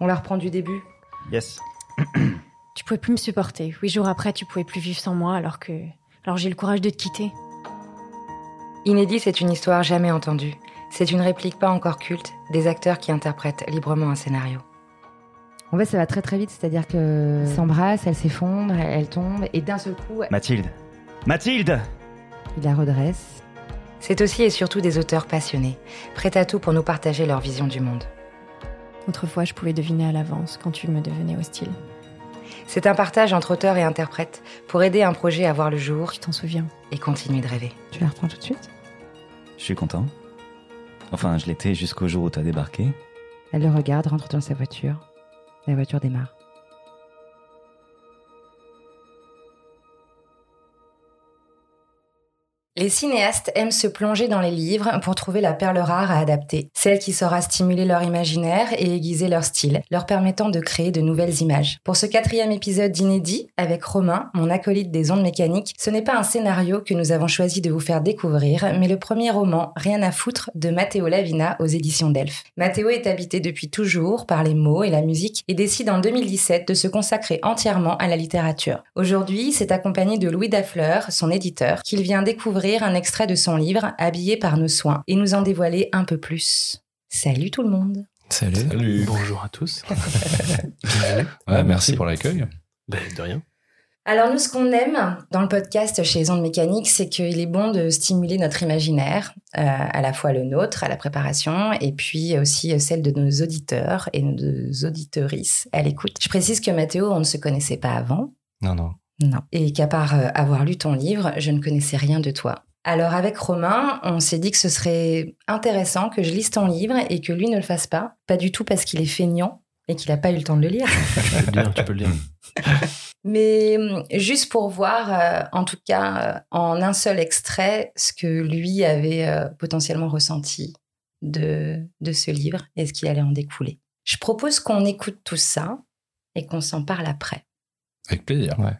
On la reprend du début Yes. Tu pouvais plus me supporter. Huit jours après, tu pouvais plus vivre sans moi alors que. Alors j'ai le courage de te quitter. Inédit, c'est une histoire jamais entendue. C'est une réplique pas encore culte des acteurs qui interprètent librement un scénario. En fait, ça va très très vite, c'est-à-dire que s'embrasse, elle s'effondre, elle, elle tombe, et d'un seul coup, Mathilde Mathilde il la redresse. C'est aussi et surtout des auteurs passionnés, prêts à tout pour nous partager leur vision du monde. Autrefois, je pouvais deviner à l'avance quand tu me devenais hostile. C'est un partage entre auteurs et interprètes pour aider un projet à voir le jour Tu t'en souviens et continuer de rêver. Tu la reprends tout de suite? Je suis content. Enfin, je l'étais jusqu'au jour où t'as débarqué. Elle le regarde, rentre dans sa voiture. La voiture démarre. Les cinéastes aiment se plonger dans les livres pour trouver la perle rare à adapter, celle qui saura stimuler leur imaginaire et aiguiser leur style, leur permettant de créer de nouvelles images. Pour ce quatrième épisode d'Inédit, avec Romain, mon acolyte des ondes mécaniques, ce n'est pas un scénario que nous avons choisi de vous faire découvrir, mais le premier roman, Rien à foutre, de Matteo Lavina aux éditions Delphes. Matteo est habité depuis toujours par les mots et la musique et décide en 2017 de se consacrer entièrement à la littérature. Aujourd'hui, c'est accompagné de Louis Dafleur, son éditeur, qu'il vient découvrir un extrait de son livre Habillé par nos soins et nous en dévoiler un peu plus. Salut tout le monde Salut. Salut. Bonjour à tous. Ouais, merci pour l'accueil. Ben, de rien. Alors nous, ce qu'on aime dans le podcast chez les ondes mécaniques, c'est qu'il est bon de stimuler notre imaginaire, euh, à la fois le nôtre, à la préparation, et puis aussi celle de nos auditeurs et nos auditorices à l'écoute. Je précise que Mathéo, on ne se connaissait pas avant. Non, non. Non. Et qu'à part euh, avoir lu ton livre, je ne connaissais rien de toi. Alors avec Romain, on s'est dit que ce serait intéressant que je lise ton livre et que lui ne le fasse pas. Pas du tout parce qu'il est feignant et qu'il n'a pas eu le temps de le lire. Tu peux le dire, tu peux le dire. Mais hum, juste pour voir, euh, en tout cas, euh, en un seul extrait, ce que lui avait euh, potentiellement ressenti de, de ce livre et ce qui allait en découler. Je propose qu'on écoute tout ça et qu'on s'en parle après. Avec plaisir. Ouais.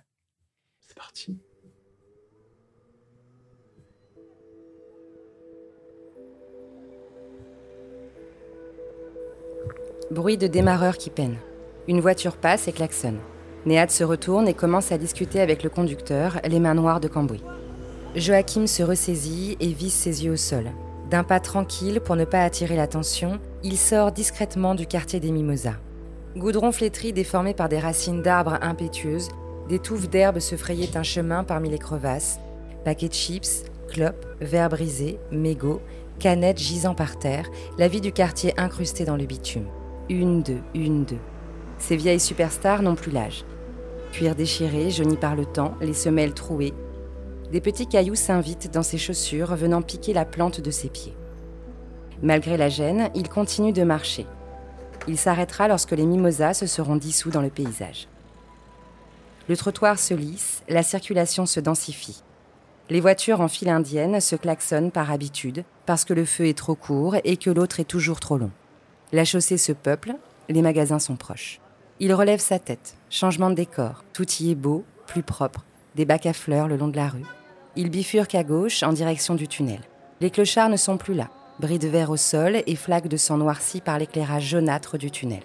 Bruit de démarreur qui peine. Une voiture passe et klaxonne. Néad se retourne et commence à discuter avec le conducteur, les mains noires de cambouis. Joachim se ressaisit et visse ses yeux au sol. D'un pas tranquille pour ne pas attirer l'attention, il sort discrètement du quartier des Mimosas. Goudron flétri déformé par des racines d'arbres impétueuses, des touffes d'herbe se frayaient un chemin parmi les crevasses. Paquets de chips, clopes, verres brisés, mégots, canettes gisant par terre, la vie du quartier incrustée dans le bitume. Une, deux, une, deux. Ces vieilles superstars n'ont plus l'âge. Cuir déchiré, jauni par le temps, les semelles trouées. Des petits cailloux s'invitent dans ses chaussures, venant piquer la plante de ses pieds. Malgré la gêne, il continue de marcher. Il s'arrêtera lorsque les mimosas se seront dissous dans le paysage. Le trottoir se lisse, la circulation se densifie. Les voitures en file indienne se klaxonnent par habitude, parce que le feu est trop court et que l'autre est toujours trop long. La chaussée se peuple, les magasins sont proches. Il relève sa tête, changement de décor, tout y est beau, plus propre, des bacs à fleurs le long de la rue. Il bifurque à gauche en direction du tunnel. Les clochards ne sont plus là, bris de verre au sol et flaques de sang noircies par l'éclairage jaunâtre du tunnel.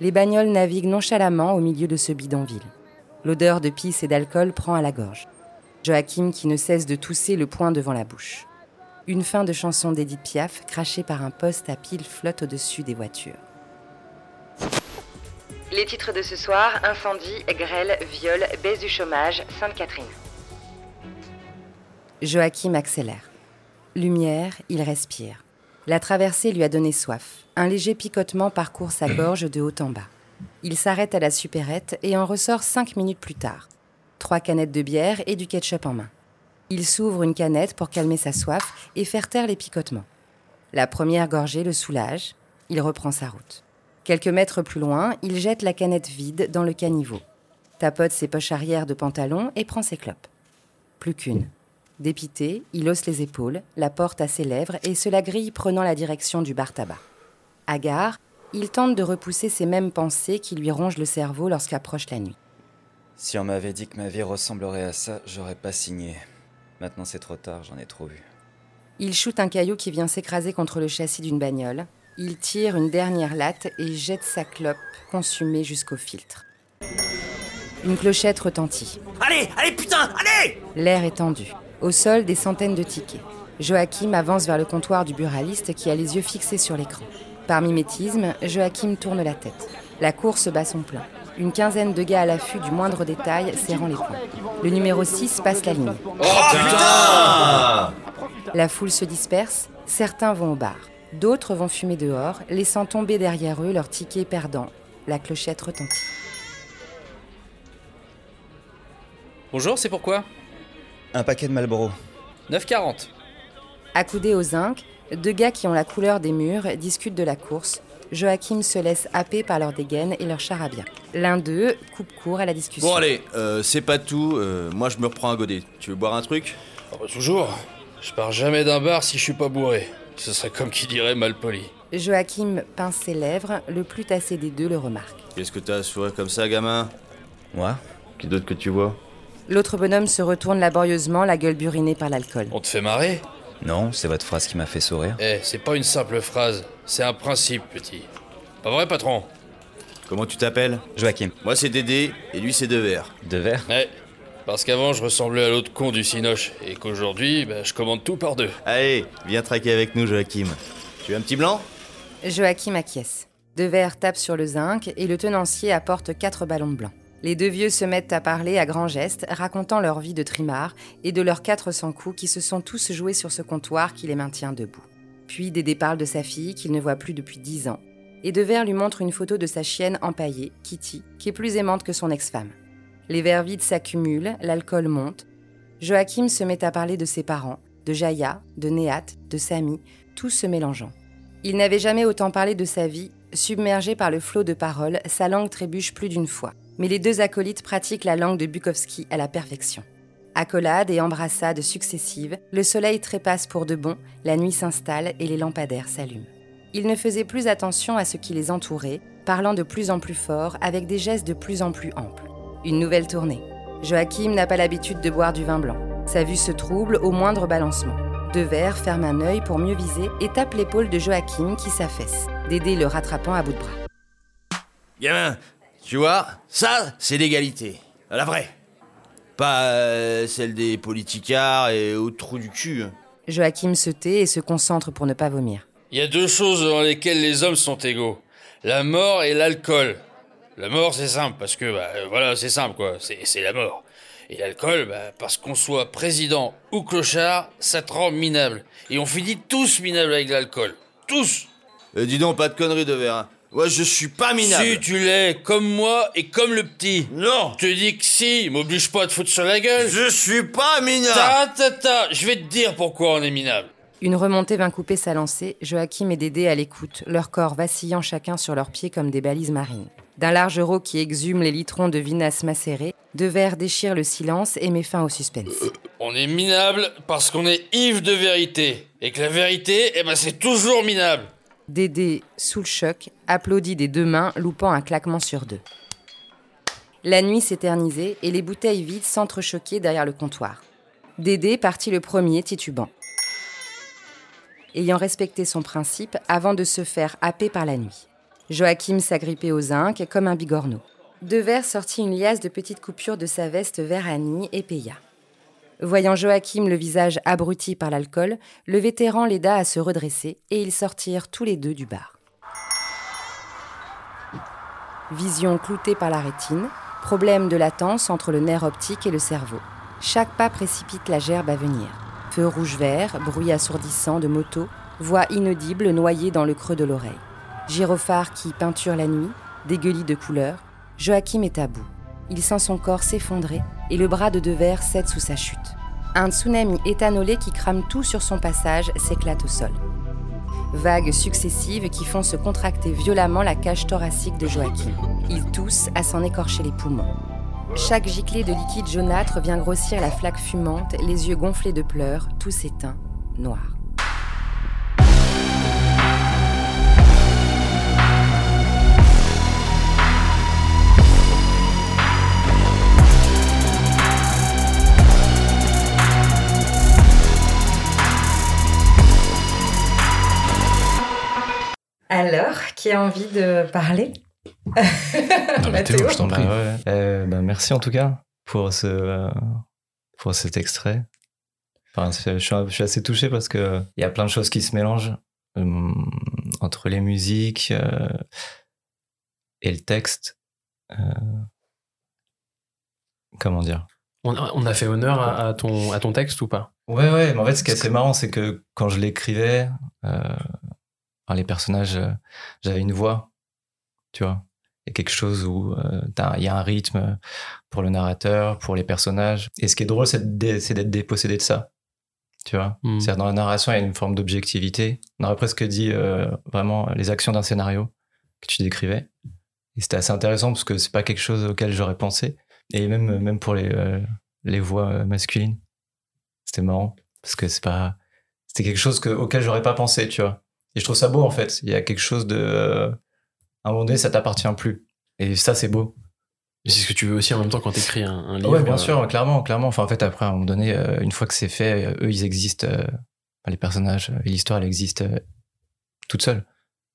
Les bagnoles naviguent nonchalamment au milieu de ce bidonville. L'odeur de pisse et d'alcool prend à la gorge. Joachim qui ne cesse de tousser le poing devant la bouche. Une fin de chanson d'Edith Piaf crachée par un poste à pile flotte au-dessus des voitures. Les titres de ce soir incendie, grêle, viol, baisse du chômage, Sainte-Catherine. Joachim accélère. Lumière, il respire. La traversée lui a donné soif. Un léger picotement parcourt sa gorge de haut en bas. Il s'arrête à la supérette et en ressort cinq minutes plus tard. Trois canettes de bière et du ketchup en main. Il s'ouvre une canette pour calmer sa soif et faire taire les picotements. La première gorgée le soulage. Il reprend sa route. Quelques mètres plus loin, il jette la canette vide dans le caniveau. Tapote ses poches arrière de pantalon et prend ses clopes. Plus qu'une. Dépité, il hausse les épaules, la porte à ses lèvres et se la grille prenant la direction du bar tabac. Hagard, il tente de repousser ces mêmes pensées qui lui rongent le cerveau lorsqu'approche la nuit. Si on m'avait dit que ma vie ressemblerait à ça, j'aurais pas signé. Maintenant c'est trop tard, j'en ai trop vu. Il shoote un caillou qui vient s'écraser contre le châssis d'une bagnole. Il tire une dernière latte et jette sa clope, consumée jusqu'au filtre. Une clochette retentit. Allez, allez, putain, allez L'air est tendu. Au sol, des centaines de tickets. Joachim avance vers le comptoir du buraliste qui a les yeux fixés sur l'écran. Par mimétisme, Joachim tourne la tête. La course bat son plein. Une quinzaine de gars à l'affût du moindre détail serrant les poings. Le numéro 6 passe la ligne. La foule se disperse, certains vont au bar. D'autres vont fumer dehors, laissant tomber derrière eux leurs tickets perdants. La clochette retentit. Bonjour, c'est pourquoi? Un paquet de Marlboro. 9,40. Accoudés au zinc, deux gars qui ont la couleur des murs discutent de la course. Joachim se laisse happer par leur dégaine et leur charabia. L'un d'eux coupe court à la discussion. Bon allez, euh, c'est pas tout, euh, moi je me reprends un godet. Tu veux boire un truc? Oh, bah, toujours. Je pars jamais d'un bar si je suis pas bourré. Ce serait comme qui dirait mal poli. Joachim pince ses lèvres, le plus tassé des deux le remarque. Qu'est-ce que t'as à sourire comme ça, gamin? Moi? Qui d'autre que tu vois? L'autre bonhomme se retourne laborieusement, la gueule burinée par l'alcool. On te fait marrer? Non, c'est votre phrase qui m'a fait sourire. Eh, c'est pas une simple phrase, c'est un principe, petit. Pas vrai, patron? Comment tu t'appelles? Joachim, Moi c'est Dédé, et lui c'est Devers. deux verres Eh, parce qu'avant je ressemblais à l'autre con du Cinoche, et qu'aujourd'hui, bah, je commande tout par deux. Allez, viens traquer avec nous, Joachim. Tu veux un petit blanc? Joachim acquiesce. Devers tape sur le zinc et le tenancier apporte quatre ballons de blanc. Les deux vieux se mettent à parler à grands gestes, racontant leur vie de trimard et de leurs 400 coups qui se sont tous joués sur ce comptoir qui les maintient debout. Puis Dédé parle de sa fille qu'il ne voit plus depuis dix ans. Et Devers lui montre une photo de sa chienne empaillée, Kitty, qui est plus aimante que son ex-femme. Les verres vides s'accumulent, l'alcool monte. Joachim se met à parler de ses parents, de Jaya, de Néat, de Samy, tous se mélangeant. Il n'avait jamais autant parlé de sa vie. Submergé par le flot de paroles, sa langue trébuche plus d'une fois. Mais les deux acolytes pratiquent la langue de Bukowski à la perfection. Accolades et embrassades successives, le soleil trépasse pour de bon, la nuit s'installe et les lampadaires s'allument. Ils ne faisaient plus attention à ce qui les entourait, parlant de plus en plus fort, avec des gestes de plus en plus amples. Une nouvelle tournée. Joachim n'a pas l'habitude de boire du vin blanc. Sa vue se trouble au moindre balancement. Devers ferme un œil pour mieux viser et tape l'épaule de Joachim qui s'affaisse, Dédé le rattrapant à bout de bras. Tu vois, ça c'est l'égalité. La vraie. Pas euh, celle des politicards et au trou du cul. Joachim se tait et se concentre pour ne pas vomir. Il y a deux choses dans lesquelles les hommes sont égaux. La mort et l'alcool. La mort, c'est simple, parce que, bah, euh, voilà, c'est simple, quoi. C'est c'est la mort. Et l'alcool, bah, parce qu'on soit président ou clochard, ça te rend minable. Et on finit tous minables avec l'alcool. Tous Euh, dis donc, pas de conneries de verre. hein. Ouais, je suis pas minable. Si tu l'es, comme moi et comme le petit. Non Je te dis que si, m'oblige pas à te foutre sur la gueule. Je suis pas minable Ta, ta, ta, je vais te dire pourquoi on est minable. Une remontée vint couper sa lancée, Joachim et Dédé à l'écoute, leurs corps vacillant chacun sur leurs pieds comme des balises marines. D'un large roc qui exhume les litrons de vinasse macéré, deux verres déchirent le silence et met fin au suspense. On est minable parce qu'on est ivre de vérité. Et que la vérité, eh ben c'est toujours minable. Dédé, sous le choc, applaudit des deux mains, loupant un claquement sur deux. La nuit s'éternisait et les bouteilles vides s'entrechoquaient derrière le comptoir. Dédé partit le premier, titubant. Ayant respecté son principe avant de se faire happer par la nuit. Joachim s'agrippait au zinc comme un bigorneau. Devers sortit une liasse de petites coupures de sa veste vert et paya. Voyant Joachim le visage abruti par l'alcool, le vétéran l'aida à se redresser et ils sortirent tous les deux du bar. Vision cloutée par la rétine, problème de latence entre le nerf optique et le cerveau. Chaque pas précipite la gerbe à venir. Feu rouge-vert, bruit assourdissant de moto, voix inaudible noyée dans le creux de l'oreille. Gyrophare qui peinture la nuit, dégueulis de couleurs, Joachim est à bout. Il sent son corps s'effondrer et le bras de Devers cède sous sa chute. Un tsunami éthanolé qui crame tout sur son passage s'éclate au sol. Vagues successives qui font se contracter violemment la cage thoracique de Joachim. Il tousse à s'en écorcher les poumons. Chaque giclée de liquide jaunâtre vient grossir la flaque fumante, les yeux gonflés de pleurs, tout s'éteint, noir. Alors, qui a envie de parler? Non, mais Théo, je t'en prie. Bah ouais. Euh, bah, merci en tout cas pour ce euh, pour cet extrait. Enfin, je, suis, un- je suis assez touché parce que il y a plein de choses qui se mélangent euh, entre les musiques euh, et le texte. Euh, comment dire? On a, on a fait honneur à, à ton, à ton texte ou pas? Ouais, ouais, mais en fait, ce qui est assez marrant, c'est que quand je l'écrivais, euh, enfin, les personnages, euh, j'avais une voix, tu vois. Il y a quelque chose où euh, il y a un rythme pour le narrateur, pour les personnages. Et ce qui est drôle, c'est d'être dépossédé de ça, tu vois. Hmm. C'est-à-dire, dans la narration, il y a une forme d'objectivité. On aurait presque dit euh, vraiment les actions d'un scénario que tu décrivais. Et c'était assez intéressant parce que c'est pas quelque chose auquel j'aurais pensé. Et même, même pour les, euh, les voix euh, masculines. C'était marrant parce que c'est pas c'était quelque chose que, auquel j'aurais pas pensé tu vois et je trouve ça beau en fait il y a quelque chose de euh, à un moment donné ça t'appartient plus et ça c'est beau Et C'est ce que tu veux aussi en même temps quand t'écris un, un livre. ouais bien euh, sûr clairement clairement enfin en fait après à un moment donné euh, une fois que c'est fait eux ils existent enfin, les personnages et l'histoire elle existe toute seule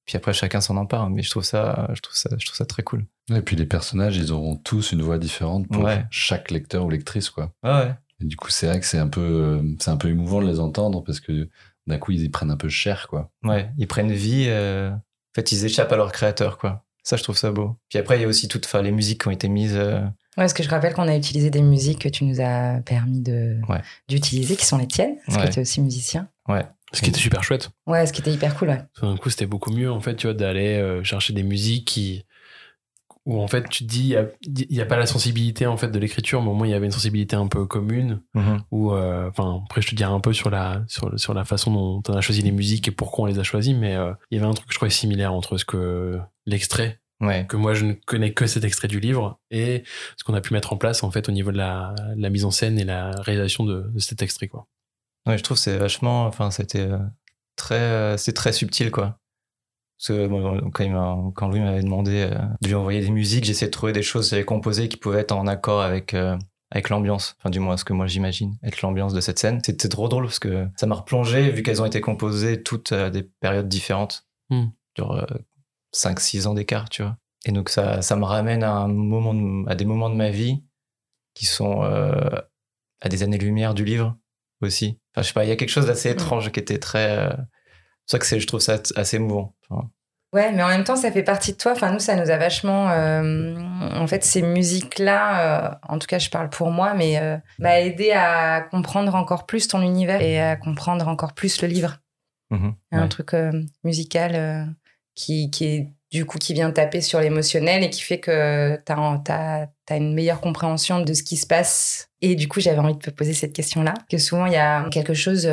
puis après chacun s'en empare mais je trouve ça je trouve ça je trouve ça très cool Et puis les personnages, ils auront tous une voix différente pour Ouais. chaque lecteur ou lectrice, quoi. ouais ouais Et du coup, c'est vrai que c'est un peu, c'est un peu émouvant de les entendre parce que d'un coup, ils y prennent un peu cher, quoi. Ouais, ils prennent vie. euh, En fait, ils échappent à leur créateur, quoi. Ça, je trouve ça beau. Puis après, il y a aussi toutes enfin, les musiques qui ont été mises. euh, Ouais, parce que je rappelle qu'on a utilisé des musiques que tu nous as permis de Ouais. d'utiliser, qui sont les tiennes, parce Ouais. que tu es aussi musicien. Ouais. Ce qui était super chouette. Ouais, ce qui était hyper cool, ouais. D'un coup, c'était beaucoup mieux, en fait, tu vois, d'aller euh, chercher des musiques qui. Où, en fait, tu te dis, il n'y a, pas la sensibilité, en fait, de l'écriture, mais au moins, il y avait une sensibilité un peu commune. Ou, euh, enfin, après, je te dirai un peu sur la, sur, la façon dont on a choisi les musiques et pourquoi on les a choisies, mais euh, il y avait un truc, je crois, similaire entre ce que l'extrait, Ouais. que moi, je ne connais que cet extrait du livre, et ce qu'on a pu mettre en place, en fait, au niveau de la, mise en scène et la réalisation de, de cet extrait, quoi. Ouais, je trouve que c'est vachement. Enfin, c'était euh, très, c'est très subtil, quoi. Parce que bon, quand, quand Louis m'avait demandé euh, de lui envoyer des musiques, j'essayais de trouver des choses que j'avais composées qui pouvaient être en accord avec, euh, avec l'ambiance. Enfin, du moins, ce que moi j'imagine être l'ambiance de cette scène. C'était trop drôle parce que ça m'a replongé, vu qu'elles ont été composées toutes à des périodes différentes. Hmm. Genre 5-6 ans d'écart, tu vois. Et donc, ça, ça me ramène à, un moment de- à des moments de ma vie qui sont euh, à des années-lumière du livre aussi. Enfin, je sais pas, il y a quelque chose d'assez étrange qui était très. euh, ça que je trouve ça assez émouvant. Enfin, Ouais, mais en même temps, ça fait partie de toi. Enfin, nous, ça nous a vachement. euh, en fait, ces musiques-là, euh, en tout cas, je parle pour moi, mais euh, m'a aidé à comprendre encore plus ton univers et à comprendre encore plus le livre. mhm, Un ouais. truc euh, musical qui, qui est du coup qui vient taper sur l'émotionnel et qui fait que tu as, une meilleure compréhension de ce qui se passe. Et du coup, j'avais envie de te poser cette question-là. Que souvent, il y a quelque chose,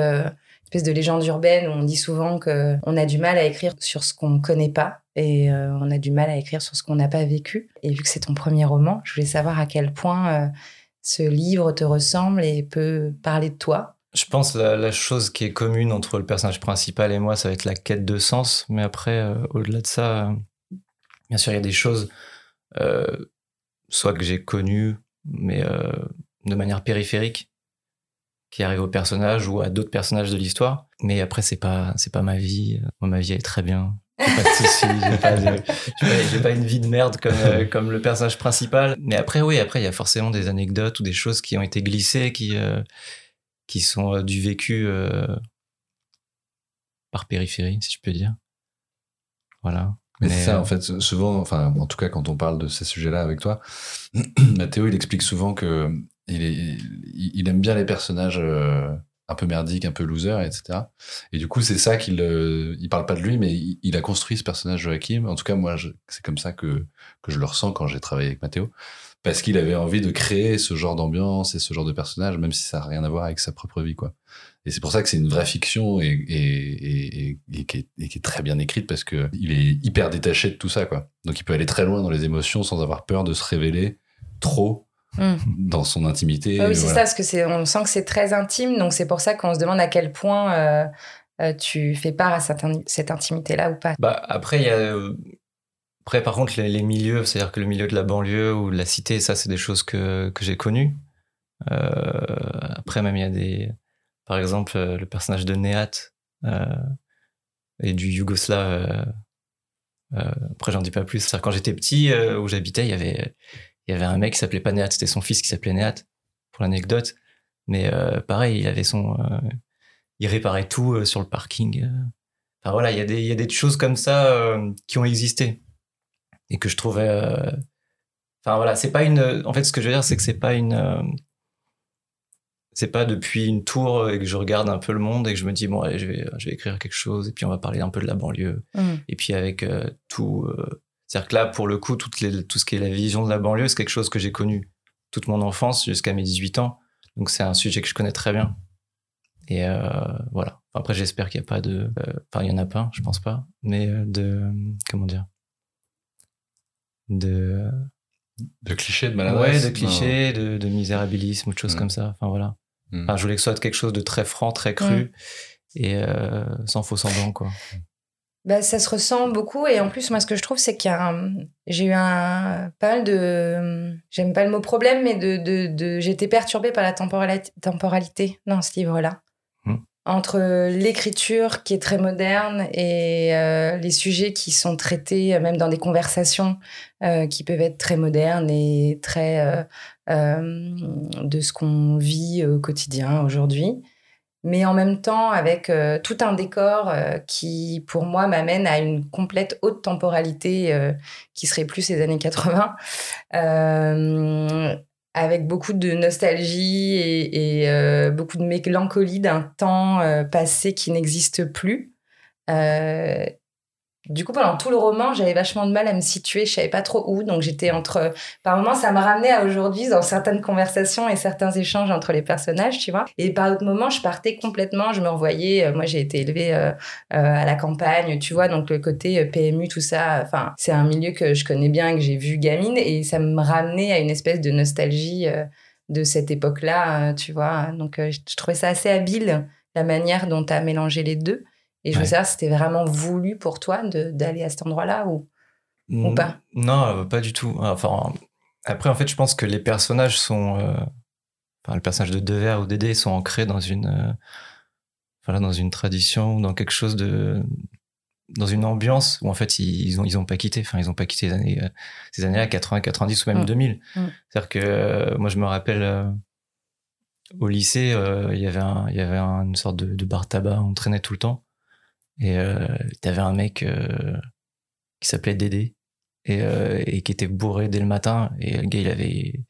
espèce de légende urbaine où on dit souvent qu'on a du mal à écrire sur ce qu'on ne connaît pas et euh, on a du mal à écrire sur ce qu'on n'a pas vécu. Et vu que c'est ton premier roman, je voulais savoir à quel point euh, ce livre te ressemble et peut parler de toi. Je pense la, la chose qui est commune entre le personnage principal et moi, ça va être la quête de sens. Mais après, euh, au-delà de ça, bien sûr, il y a des choses, soit que j'ai connues, mais de manière périphérique, qui arrivent au personnage ou à d'autres personnages de l'histoire. Mais après, c'est pas, c'est pas ma vie. Moi, ma vie est très bien. J'ai pas de soucis, j'ai pas, pas, une vie de merde comme, euh, comme le personnage principal. Mais après, oui, après, il y a forcément des anecdotes ou des choses qui ont été glissées, qui, euh, qui sont euh, du vécu euh, par périphérie, si je peux dire. Voilà. Mais, Mais, c'est ça, en fait, souvent, enfin, en tout cas, quand on parle de ces sujets-là avec toi, Mathéo, il explique souvent que il, aime bien les personnages euh, un peu merdiques, un peu losers, etc. Et du coup, c'est ça qu'il, euh, il parle pas de lui, mais il, a construit ce personnage Joachim. En tout cas, moi, c'est comme ça que, que je le ressens quand j'ai travaillé avec Mathéo. Parce qu'il avait envie de créer ce genre d'ambiance et ce genre de personnage, même si ça n'a rien à voir avec sa propre vie, quoi. Et c'est pour ça que c'est une vraie fiction et, et, et, qui est, qui est très bien écrite parce que il est hyper détaché de tout ça, quoi. Donc il peut aller très loin dans les émotions sans avoir peur de se révéler trop Mm. dans son intimité. Ah oui, c'est voilà. ça, parce que c'est, on sent que c'est très intime, donc c'est pour ça qu'on se demande à quel point euh, euh, tu fais part à cette, in- cette intimité-là ou pas. Bah, après, il y a. euh, Après, par contre, les, les milieux, c'est-à-dire que le milieu de la banlieue ou de la cité, ça, c'est des choses que, que j'ai connues. Euh, après, même, il y a des. Par exemple, le personnage de Néat euh, et du Yougoslav euh, Euh, après, j'en dis pas plus. C'est-à-dire, quand j'étais petit, euh, où j'habitais, il y avait, il y avait un mec qui s'appelait pas Néat. C'était son fils qui s'appelait Néat, pour l'anecdote. Mais euh, pareil, il avait son, euh, il réparait tout euh, sur le parking. Enfin voilà, il y a des, il y a des choses comme ça qui ont existé et que je trouvais. Enfin voilà, c'est pas une. En fait, ce que je veux dire, c'est que c'est pas une. C'est pas depuis une tour et que je regarde un peu le monde et que je me dis bon allez je vais je vais écrire quelque chose et puis on va parler un peu de la banlieue Mm. et puis avec tout c'est-à-dire que là pour le coup toutes les, tout ce qui est la vision de la banlieue c'est quelque chose que j'ai connu toute mon enfance jusqu'à mes 18 ans donc c'est un sujet que je connais très bien et euh, voilà Enfin, après j'espère qu'il n'y a pas de euh, enfin il y en a pas je pense pas mais euh, de comment dire? De De clichés, de ouais maladresse. de clichés de, de misérabilisme ou de choses Mm. comme ça enfin voilà Mm. Enfin, je voulais que ce soit quelque chose de très franc, très cru et euh, sans faux semblant, quoi. Bah, ça se ressent beaucoup et en plus moi ce que je trouve c'est qu'il y a un- j'ai eu un pas mal de j'aime pas le mot problème mais de, de, de- été perturbée par la temporali- temporalité dans ce livre là Hmm. entre l'écriture qui est très moderne et euh, les sujets qui sont traités euh, même dans des conversations euh, qui peuvent être très modernes et très euh, de ce qu'on vit au quotidien aujourd'hui mais en même temps avec euh, tout un décor euh, qui, pour moi, m'amène à une complète haute temporalité euh, qui serait plus ces années 80, euh, avec beaucoup de nostalgie et, beaucoup de mélancolie d'un temps passé qui n'existe plus. Du coup, pendant tout le roman, j'avais vachement de mal à me situer. Je savais pas trop où. Donc, j'étais entre. Par moments, ça me ramenait à aujourd'hui dans certaines conversations et certains échanges entre les personnages, tu vois. Et par d'autres moments, je partais complètement. Je me revoyais. euh, moi, j'ai été élevée euh, euh, à la campagne, tu vois. Donc, le côté PMU, tout ça. Enfin, c'est un milieu que je connais bien, que j'ai vu gamine. Et ça me ramenait à une espèce de nostalgie de cette époque-là, tu vois. Donc, je trouvais ça assez habile, la manière dont tu as mélangé les deux. Et je veux Ouais. savoir si c'était vraiment voulu pour toi d'aller à cet endroit-là ou. Ou pas? Non, euh, pas du tout. Enfin, après, en fait, je pense que les personnages sont. euh, Enfin, le personnage de Devers ou Dédé sont ancrés dans une. euh, Voilà, dans une tradition, dans quelque chose de. Dans une ambiance où, en fait, ils, ils ont, ils ont pas quitté. Enfin, ils ont pas quitté les années, euh, ces années-là, 80, 90 ou même Mm. 2000. Mm. C'est-à-dire que moi, je me rappelle. au lycée, il y avait, un, il y avait un- une sorte de, de bar tabac, on traînait tout le temps. Et euh, t'avais un mec euh, qui s'appelait Dédé et, euh, et qui était bourré dès le matin. Et le gars, il avait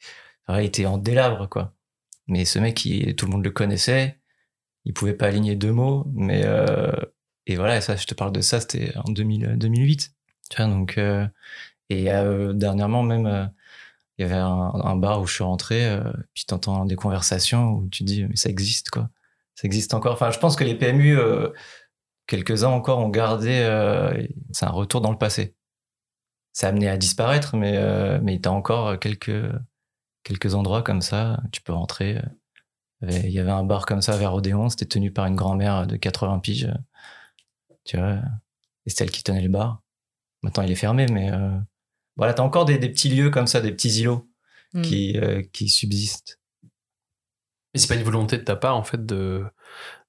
il était en délabre, quoi. Mais ce mec, il- tout le monde le connaissait. Il pouvait pas aligner deux mots. Mais et voilà, ça, je te parle de ça, c'était en 2000, 2008. Tu vois, donc et dernièrement même, il y avait un, bar où je suis rentré. Puis t'entends des conversations où tu te dis mais ça existe, quoi. Ça existe encore. Enfin, je pense que les PMU, quelques-uns encore ont gardé. euh, c'est un retour dans le passé ça a amené à disparaître, mais, euh, mais t'as encore quelques, quelques endroits comme ça. Tu peux rentrer. Il y avait un bar comme ça vers Odéon, c'était tenu par une grand-mère de 80 piges. Tu vois, et c'est elle qui tenait le bar. Maintenant, il est fermé, mais euh, voilà, t'as encore des, des petits lieux comme ça, des petits îlots Mm. qui, euh, qui subsistent. Mais c'est pas une volonté de ta part, en fait, de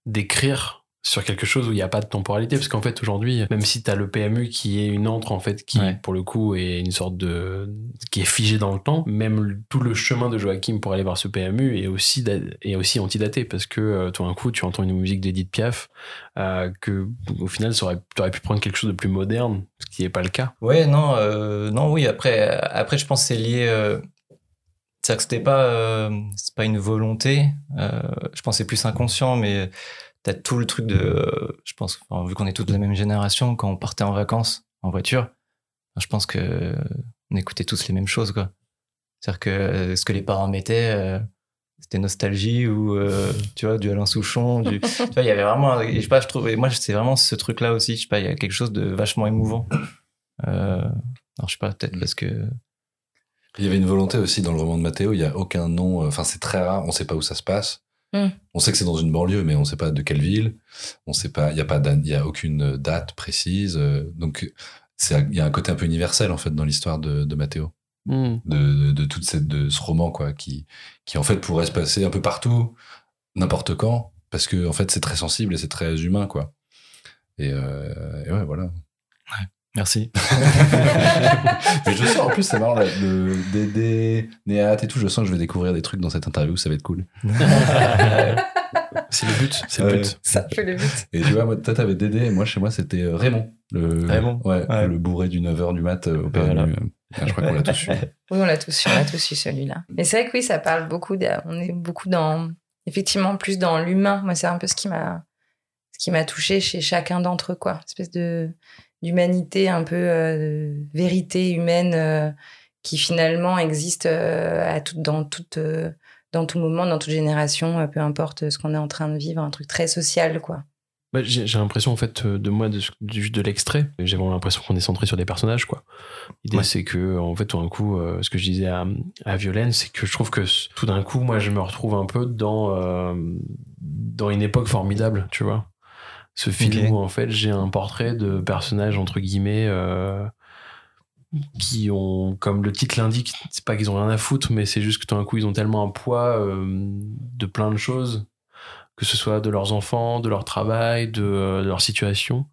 d'écrire sur quelque chose où il n'y a pas de temporalité. Parce qu'en fait, aujourd'hui, même si tu as le PMU qui est une entre, en fait, qui, Ouais. pour le coup, est une sorte de. qui est figé dans le temps, même tout le chemin de Joachim pour aller voir ce PMU est aussi, est aussi antidaté. Parce que euh, tout d'un coup, tu entends une musique d'Edith Piaf, euh, que au final, tu aurais pu prendre quelque chose de plus moderne, ce qui n'est pas le cas. Ouais, non, euh, non, oui. Après, après, je pense que c'est lié. Euh, c'est-à-dire que c'était pas, euh, c'est pas une volonté. Euh, je pense que c'est plus inconscient, mais t'as tout le truc de. euh, je pense, vu qu'on est tous de la même génération, quand on partait en vacances en voiture, je pense que on écoutait tous les mêmes choses, quoi. C'est-à-dire que euh, ce que les parents mettaient, euh, c'était nostalgie ou tu vois du Alain Souchon, il y avait vraiment, je sais pas, je trouve, et moi c'est vraiment ce truc-là aussi, je sais pas, il y a quelque chose de vachement émouvant. Alors, je sais pas, peut-être parce que. Il y avait une volonté aussi dans le roman de Matteo, il n'y a aucun nom, enfin c'est très rare, on ne sait pas où ça se passe. Mm. On sait que c'est dans une banlieue, mais on ne sait pas de quelle ville. On sait pas, il n'y a pas, il y a aucune date précise. euh, Donc c'est, il y a un côté un peu universel en fait dans l'histoire de, de Matteo, de, de, de toute cette, de ce roman quoi, qui, qui en fait pourrait se passer un peu partout, n'importe quand, parce que en fait c'est très sensible et c'est très humain quoi. Et, euh, et ouais voilà. Merci. Mais je sens, en plus, c'est marrant, là, le Dédé, Néat et tout, je sens que je vais découvrir des trucs dans cette interview, ça va être cool. C'est le but, c'est le Ouais. but. Ça fait le but. Et tu vois, moi, toi, t'avais Dédé, et moi, chez moi, c'était euh, Raymond. Le, Raymond Ouais, Ouais. le bourré du 9h du mat euh, au. Voilà. euh. Ah, je crois qu'on l'a tous eu. Oui, on l'a tous eu, on l'a tous eu celui-là. Mais c'est vrai que oui, ça parle beaucoup. de- on est beaucoup dans, effectivement, plus dans l'humain. Moi, c'est un peu ce qui m'a, ce qui m'a touché chez chacun d'entre eux, quoi. Une espèce de d'humanité, un peu euh, de vérité humaine euh, qui finalement existe euh, à tout, dans toute, euh, dans tout moment, dans toute génération, euh, peu importe ce qu'on est en train de vivre, un truc très social, quoi. Bah, j'ai l'impression en fait de moi de, du- de l'extrait j'ai vraiment l'impression qu'on est centré sur des personnages quoi l'idée Ouais. c'est que en fait tout d'un coup euh, ce que je disais à, à Violaine c'est que je trouve que tout d'un coup moi je me retrouve un peu dans euh, dans une époque formidable tu vois ce film où en fait j'ai un portrait de personnages entre guillemets euh, qui ont, comme le titre l'indique, c'est pas qu'ils ont rien à foutre, mais c'est juste que tout d'un coup, ils ont tellement un poids euh, de plein de choses, que ce soit de leurs enfants, de leur travail, de, euh, de leur situation,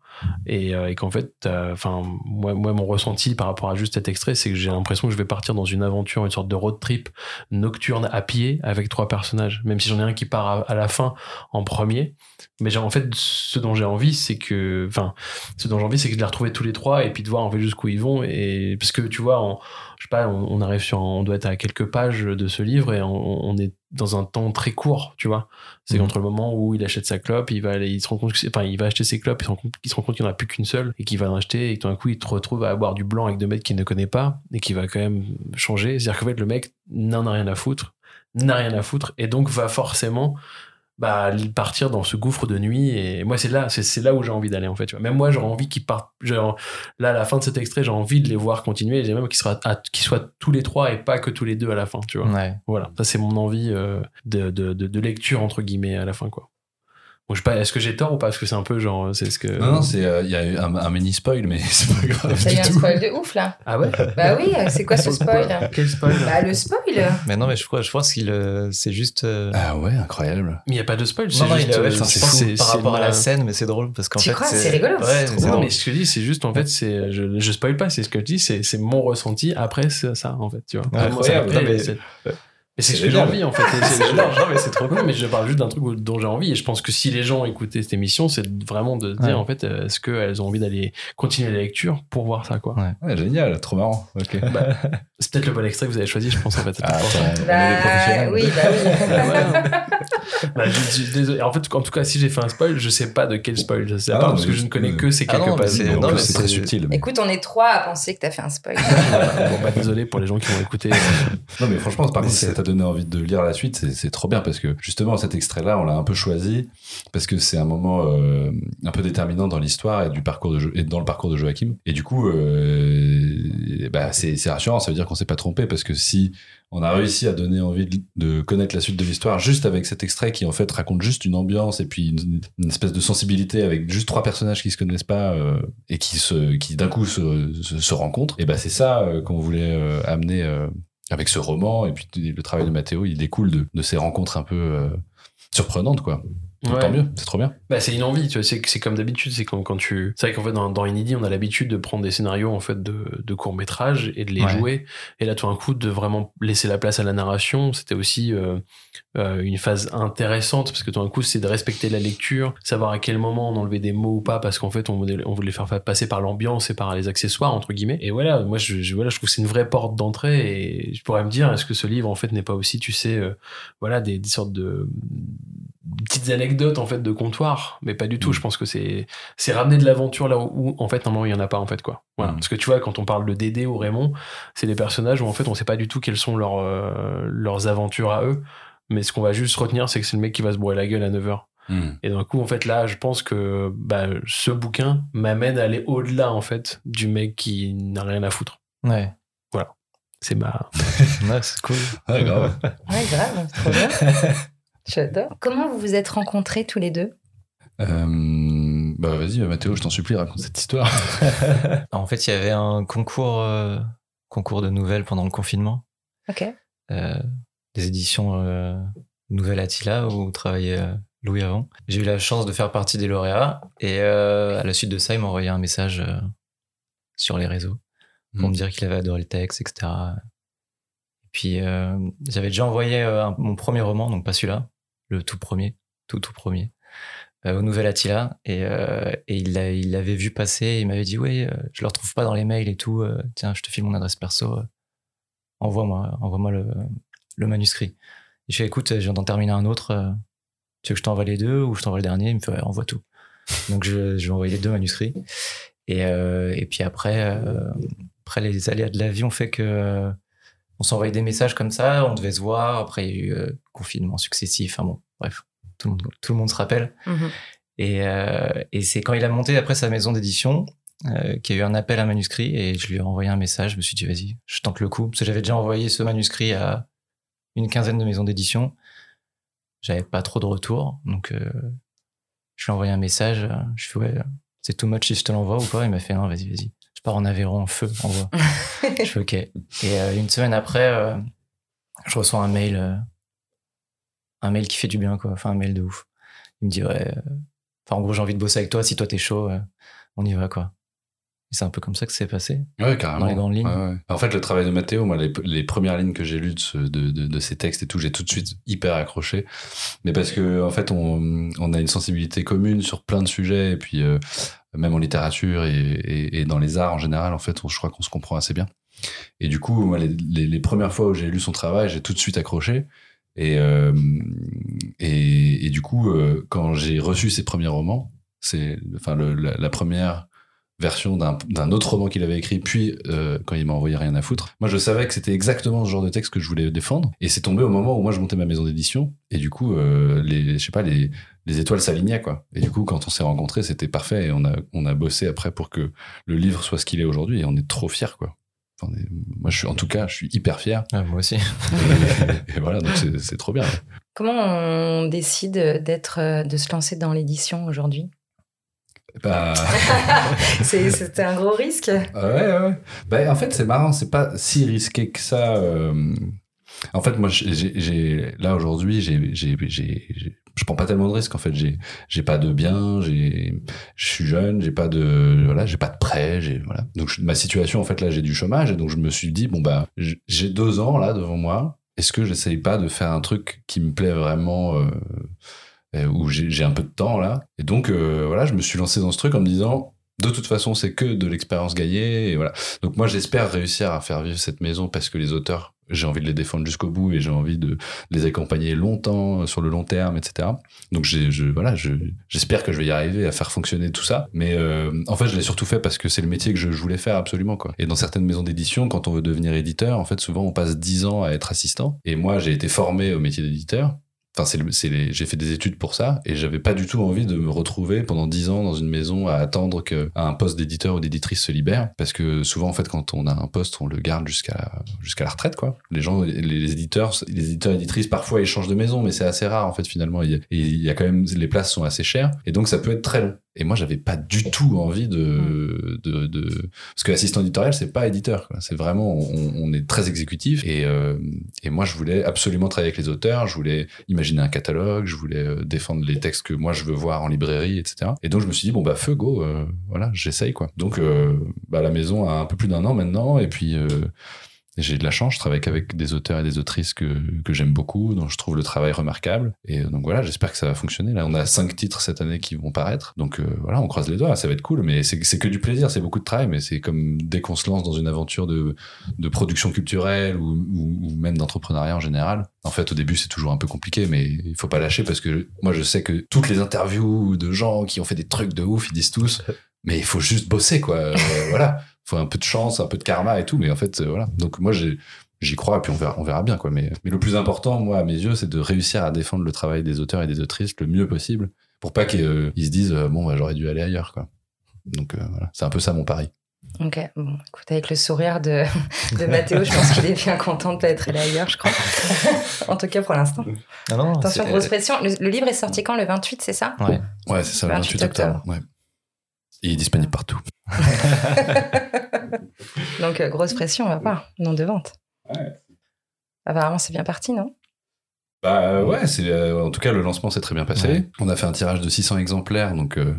et, euh, et qu'en fait, enfin, moi, mon ressenti par rapport à juste cet extrait, c'est que j'ai l'impression que je vais partir dans une aventure, une sorte de road trip nocturne à pied avec trois personnages, même si j'en ai un qui part à, la fin en premier. Mais en fait, ce dont j'ai envie, c'est que, enfin, ce dont j'ai envie, c'est de les retrouver tous les trois et puis de voir en fait jusqu'où ils vont. Et parce que tu vois, on, sais pas, on, arrive sur, on doit être à quelques pages de ce livre et on est dans un temps très court, tu vois. C'est Mhm. entre le moment où il achète sa clope, il va aller, il se rend compte, que c'est- enfin, il va acheter ses clopes, il se rend compte, qu'il n'y en a plus qu'une seule et qu'il va en acheter et que tout d'un coup, il te retrouve à boire du blanc avec deux mecs qu'il ne connaît pas et qui va quand même changer. C'est-à-dire qu'en fait, le mec n'en a rien à foutre, n'a rien à foutre et donc va forcément bah, partir dans ce gouffre de nuit et moi c'est là c'est là où j'ai envie d'aller en fait tu vois. même moi j'aurais envie qu'ils partent genre, là à la fin de cet extrait j'ai envie de les voir continuer j'ai même qu'ils soient, tous les trois et pas que tous les deux à la fin tu vois Ouais. voilà ça c'est mon envie euh, de, de, de, de lecture entre guillemets à la fin quoi bon, je sais pas est-ce que j'ai tort ou pas? Parce que c'est un peu genre c'est ce que Non, non, c'est, euh, il y a eu un, un mini spoil, mais c'est pas grave. T'as eu du un tout. spoil de ouf, là. ah ouais? Bah oui, euh, c'est quoi ce spoil? quel spoil? Bah le spoil Mais non, mais je crois, je pense qu'il, euh, c'est juste. euh, Ah ouais, incroyable. mais il y a pas de spoil non, c'est non, juste il a- ouais, putain, je c'est pense fou. par c'est rapport à la scène, mais c'est drôle parce qu'en Tu fait. crois C'est rigolo, Ouais, c'est mais non, drôle. ce que je dis, c'est juste en fait, c'est je, je spoil pas, c'est ce que je dis, c'est c'est mon ressenti après ça en fait, tu vois. Ça incroyable. Mais- c'est- ce que j'ai envie en fait. et c'est- mais c'est trop Non, mais je parle juste d'un truc dont j'ai envie et je pense que si les gens écoutaient cette émission, c'est vraiment de se dire Ouais. en fait, euh, est-ce qu'elles ont envie d'aller continuer la lecture pour voir ça quoi. Ouais. Ouais, génial, trop marrant. Bah, c'est peut-être le bon extrait que vous avez choisi, je pense en fait. Ah, Bah oui, bah oui. Ah. Bah, je- je- désolé. En fait, en tout cas, si j'ai fait un spoil, je sais pas de quel spoil. Je sais Ah pas non, parce que je ne connais euh, que ces Ah quelques donc, non, mais c'est subtil. mais- Écoute, on est trois à penser que t'as fait un spoil. bon, bah, désolé pour les gens qui vont écouter. Non, mais franchement, par contre, donné envie de lire la suite, c'est- trop bien parce que justement, cet extrait-là, on l'a un peu choisi parce que c'est un moment euh, un peu déterminant dans l'histoire et du parcours de et dans le parcours de Joachim. Et du coup, euh, bah, c'est rassurant. Ça veut dire qu'on s'est pas trompé parce que si on a réussi à donner envie de, connaître la suite de l'histoire juste avec cet extrait qui en fait raconte juste une ambiance et puis une, espèce de sensibilité avec juste trois personnages qui se connaissent pas euh, et qui se qui d'un coup se, rencontrent. Et bah c'est ça qu'on voulait amener. Avec ce roman et puis le travail de Mathéo il découle de, de ces rencontres un peu euh, surprenantes quoi Ouais. tant mieux c'est trop bien Bah, c'est une envie, tu vois, c'est, c'est comme d'habitude, c'est quand, quand tu. C'est vrai qu'en fait, dans, dans Inédit, on a l'habitude de prendre des scénarios en fait de, de courts-métrages et de les Ouais. jouer. Et là, tout d'un coup, de vraiment laisser la place à la narration, c'était aussi euh, euh, une phase intéressante parce que tout d'un coup, c'est de respecter la lecture, savoir à quel moment on enlevait des mots ou pas parce qu'en fait, on voulait, on voulait les faire passer par l'ambiance et par les accessoires, entre guillemets. Et voilà, moi, je, je- voilà, je trouve que c'est une vraie porte d'entrée et je pourrais me dire, est-ce que ce livre, en fait, n'est pas aussi, tu sais, euh, voilà, des, des sortes de petites anecdotes en fait de comptoir mais pas du tout Mm. je pense que c'est c'est ramener de l'aventure là où, où, en fait normalement il y en a pas en fait quoi voilà Mm. parce que tu vois quand on parle de Dédé ou Raymond c'est des personnages où en fait on sait pas du tout quelles sont leurs euh, leurs aventures à eux mais ce qu'on va juste retenir c'est que c'est le mec qui va se bourrer la gueule à 9h et d'un coup en fait là je pense que bah, ce bouquin m'amène à aller au-delà en fait du mec qui n'a rien à foutre Ouais. c'est ma Ouais, c'est cool. Ouais, grave. Ouais, grave, trop bien. J'adore. Comment vous vous êtes rencontrés tous les deux? Euh, bah vas-y Mathéo je t'en supplie raconte cette histoire En fait, il y avait un concours, euh, concours de nouvelles pendant le confinement. Ok. euh, des éditions euh, Nouvelle Attila où travaillait euh, Louis avant. J'ai eu la chance de faire partie des lauréats et euh, à la suite de ça, il m'a envoyé un message euh, sur les réseaux pour me dire qu'il avait adoré le texte, etc. Puis, euh, j'avais déjà envoyé euh, mon premier roman, donc pas celui-là, le tout premier, tout tout premier, euh, au Nouvel Attila. Et, il l'a- il l'avait vu passer, et il m'avait dit, euh, je le retrouve pas dans les mails et tout, tiens, je te file mon adresse perso, envoie-moi envoie-moi le, le manuscrit. Et je fais, écoute, je viens d'en terminer un autre, tu veux que je t'envoie les deux ou je t'envoie le dernier? Il me fait, ouais, envoie tout. Donc je, je lui ai envoyé les deux manuscrits. Et, puis après, après, les aléas de la vie ont fait que on s'envoyait des messages comme ça, on devait se voir. Après, il y a eu euh, confinement successif. Enfin bon, bref, tout le monde, tout le monde se rappelle. Mhm. Et, euh, et c'est quand il a monté après sa maison d'édition euh, qu'il y a eu un appel à manuscrit et je lui ai envoyé un message. Je me suis dit, vas-y, je tente le coup. Parce que j'avais déjà envoyé ce manuscrit à une quinzaine de maisons d'édition. J'avais pas trop de retour. Donc, je lui ai envoyé un message. Je fais, ouais, c'est too much si je te l'envoie ou pas Il m'a fait, non, vas-y, vas-y. Je pars en Aveyron en feu, envoie. je fais, ok. Et euh, une semaine après, euh, je reçois un mail, euh, un mail qui fait du bien, quoi. Enfin, un mail de ouf. Il me dit, ouais, euh, enfin, en gros, j'ai envie de bosser avec toi. Si toi, t'es chaud, euh, on y va, quoi. Et c'est un peu comme ça que c'est passé. Ouais, carrément. Dans les grandes lignes. Ouais, ouais. En fait, le travail de Mathéo, moi, les, les premières lignes que j'ai lues de, ce- de, de, de ces textes et tout, j'ai tout de suite hyper accroché. Mais parce que, en fait, on, on a une sensibilité commune sur plein de sujets, et puis euh, même en littérature et, et, et dans les arts en général, en fait, on- je crois qu'on se comprend assez bien. Et du coup, moi, les, les, les premières fois où j'ai lu son travail, j'ai tout de suite accroché. Et, euh, et, et du coup, euh, quand j'ai reçu ses premiers romans, c'est enfin le, la, la première version d'un d'un autre roman qu'il avait écrit, puis euh, quand il m'a envoyé rien à foutre. Moi, je savais que c'était exactement ce genre de texte que je voulais défendre, et c'est tombé au moment où moi je montais ma maison d'édition, et du coup, euh, les, je sais pas, les, les étoiles s'alignaient quoi. Et du coup, quand on s'est rencontrés, c'était parfait, et on a on a bossé après pour que le livre soit ce qu'il est aujourd'hui, et on est trop fiers quoi. Enfin, on est- moi, je suis en tout cas, je suis hyper fier. Ah, moi aussi. Et, et voilà, donc c'est c'est trop bien. Comment on décide d'être, euh, de se lancer dans l'édition aujourd'hui? Bah, C'est- C'était un gros risque. Ah Ouais, ouais. Bah, en fait, c'est marrant, c'est pas si risqué que ça. euh. En fait, moi, j'ai, là aujourd'hui, j'ai, je prends pas tellement de risques. En fait, j'ai, j'ai pas de biens, j'ai, je suis jeune, j'ai pas de, voilà, j'ai pas de prêt, j'ai, voilà. Donc, je- ma situation, en fait, là, j'ai du chômage, et donc je me suis dit, bon bah, j'ai deux ans là devant moi. Est-ce que j'essaye pas de faire un truc qui me plaît vraiment? euh, où j'ai un peu de temps là. Et donc euh, voilà, je me suis lancé dans ce truc en me disant de toute façon c'est que de l'expérience gagnée et voilà. Donc moi j'espère réussir à faire vivre cette maison parce que les auteurs j'ai envie de les défendre jusqu'au bout et j'ai envie de les accompagner longtemps sur le long terme etc. Donc je voilà je j'espère que je vais y arriver à faire fonctionner tout ça. Mais euh, en fait je l'ai surtout fait parce que c'est le métier que je, je voulais faire absolument quoi. Et dans certaines maisons d'édition quand on veut devenir éditeur en fait souvent on passe 10 ans à être assistant. Et moi j'ai été formé au métier d'éditeur. Enfin, j'ai fait des études pour ça et j'avais pas du tout envie de me retrouver pendant dix ans dans une maison à attendre que un poste d'éditeur ou d'éditrice se libère parce que souvent en fait quand on a un poste on le garde jusqu'à jusqu'à la retraite quoi. Les gens, les, éditeurs, les éditeurs éditrices parfois ils changent de maison mais c'est assez rare en fait finalement. Et il y a quand même les places sont assez chères et donc ça peut être très long. Et moi j'avais pas du tout envie de de, de... parce que l'assistant éditorial c'est pas éditeur. C'est vraiment on, on est très exécutif et euh, et moi je voulais absolument travailler avec les auteurs. Je voulais imaginer un catalogue, je voulais euh, défendre les textes que moi je veux voir en librairie, etc. Et donc je me suis dit bon bah feu go, euh, voilà, j'essaye quoi. Donc euh, bah, la maison a un peu plus d'un an maintenant et puis euh, j'ai de la chance, je travaille qu'avec des auteurs et des autrices que, que j'aime beaucoup, dont je trouve le travail remarquable. Et donc voilà, j'espère que ça va fonctionner. Là, on a cinq titres cette année qui vont paraître. Donc euh, voilà, on croise les doigts, ça va être cool. Mais c'est que du plaisir, c'est beaucoup de travail, mais c'est comme dès qu'on se lance dans une aventure de, de production culturelle ou même d'entrepreneuriat en général. En fait, au début, c'est toujours un peu compliqué, mais il faut pas lâcher parce que moi, je sais que toutes les interviews de gens qui ont fait des trucs de ouf, ils disent tous, mais il faut juste bosser, quoi. Euh, voilà. Faut un peu de chance, un peu de karma et tout, mais en fait, euh, voilà. Donc moi, j'ai, j'y crois et puis on verra, on verra bien, quoi. Mais, mais le plus important, moi, à mes yeux, c'est de réussir à défendre le travail des auteurs et des autrices le mieux possible pour pas qu'ils euh, se disent, euh, bon, bah, j'aurais dû aller ailleurs, quoi. Donc euh, voilà, c'est un peu ça mon pari. Ok, bon, écoute, avec le sourire de, de Mathéo, je pense qu'il est bien content de pas être allé ailleurs, je crois. en tout cas, pour l'instant. Non, non, Attention, grosse pression. Le, le livre est sorti quand? Le 28, c'est ça? Ouais. Ouais, c'est ça, le 28 28 octobre. Ouais. Il est disponible partout. Donc, euh, grosse pression, on va voir. Nom de vente. Apparemment, c'est bien parti, non? Bah euh, ouais, c'est euh, en tout cas le lancement s'est très bien passé. Ouais. On a fait un tirage de 600 exemplaires, donc euh,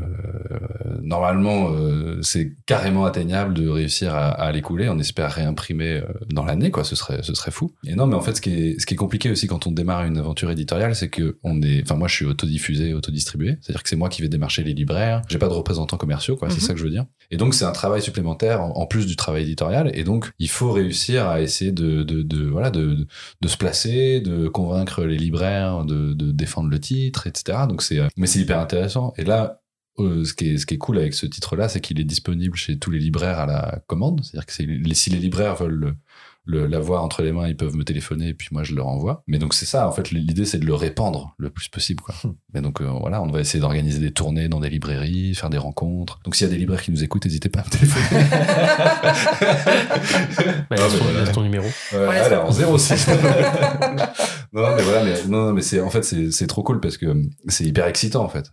normalement, euh, c'est carrément atteignable de réussir à, à l'écouler. On espère réimprimer euh, dans l'année, quoi. Ce serait, ce serait fou. Et non, mais en fait, ce qui est, ce qui est compliqué aussi quand on démarre une aventure éditoriale, c'est que on est, enfin, moi, je suis autodiffusé, autodistribué. C'est-à-dire que c'est moi qui vais démarcher les libraires. J'ai pas de représentants commerciaux, quoi. C'est Mhm. ça que je veux dire. Et donc, c'est un travail supplémentaire en, en plus du travail éditorial. Et donc, il faut réussir à essayer de, de, de voilà, de, de se placer, de convaincre les libraires de, défendre le titre, etc. Donc c'est, euh, mais c'est hyper intéressant. Et là, euh, ce qui est, cool avec ce titre-là, c'est qu'il est disponible chez tous les libraires à la commande. C'est-à-dire que les- si les libraires veulent le, le- l'avoir entre les mains, ils peuvent me téléphoner et puis moi je leur envoie. Mais donc c'est ça, en fait, l'idée c'est de le répandre le plus possible, quoi. Mais donc euh, voilà, on va essayer d'organiser des tournées dans des librairies, faire des rencontres. Donc s'il y a des libraires qui nous écoutent, n'hésitez pas à me téléphoner. Bah, laisse, mais ton, voilà. laisse ton numéro. Ouais, Ouais, allez, ça- en 06. non, mais voilà, mais, non, non, mais c'est, en fait, c'est, c'est trop cool parce que c'est hyper excitant, en fait.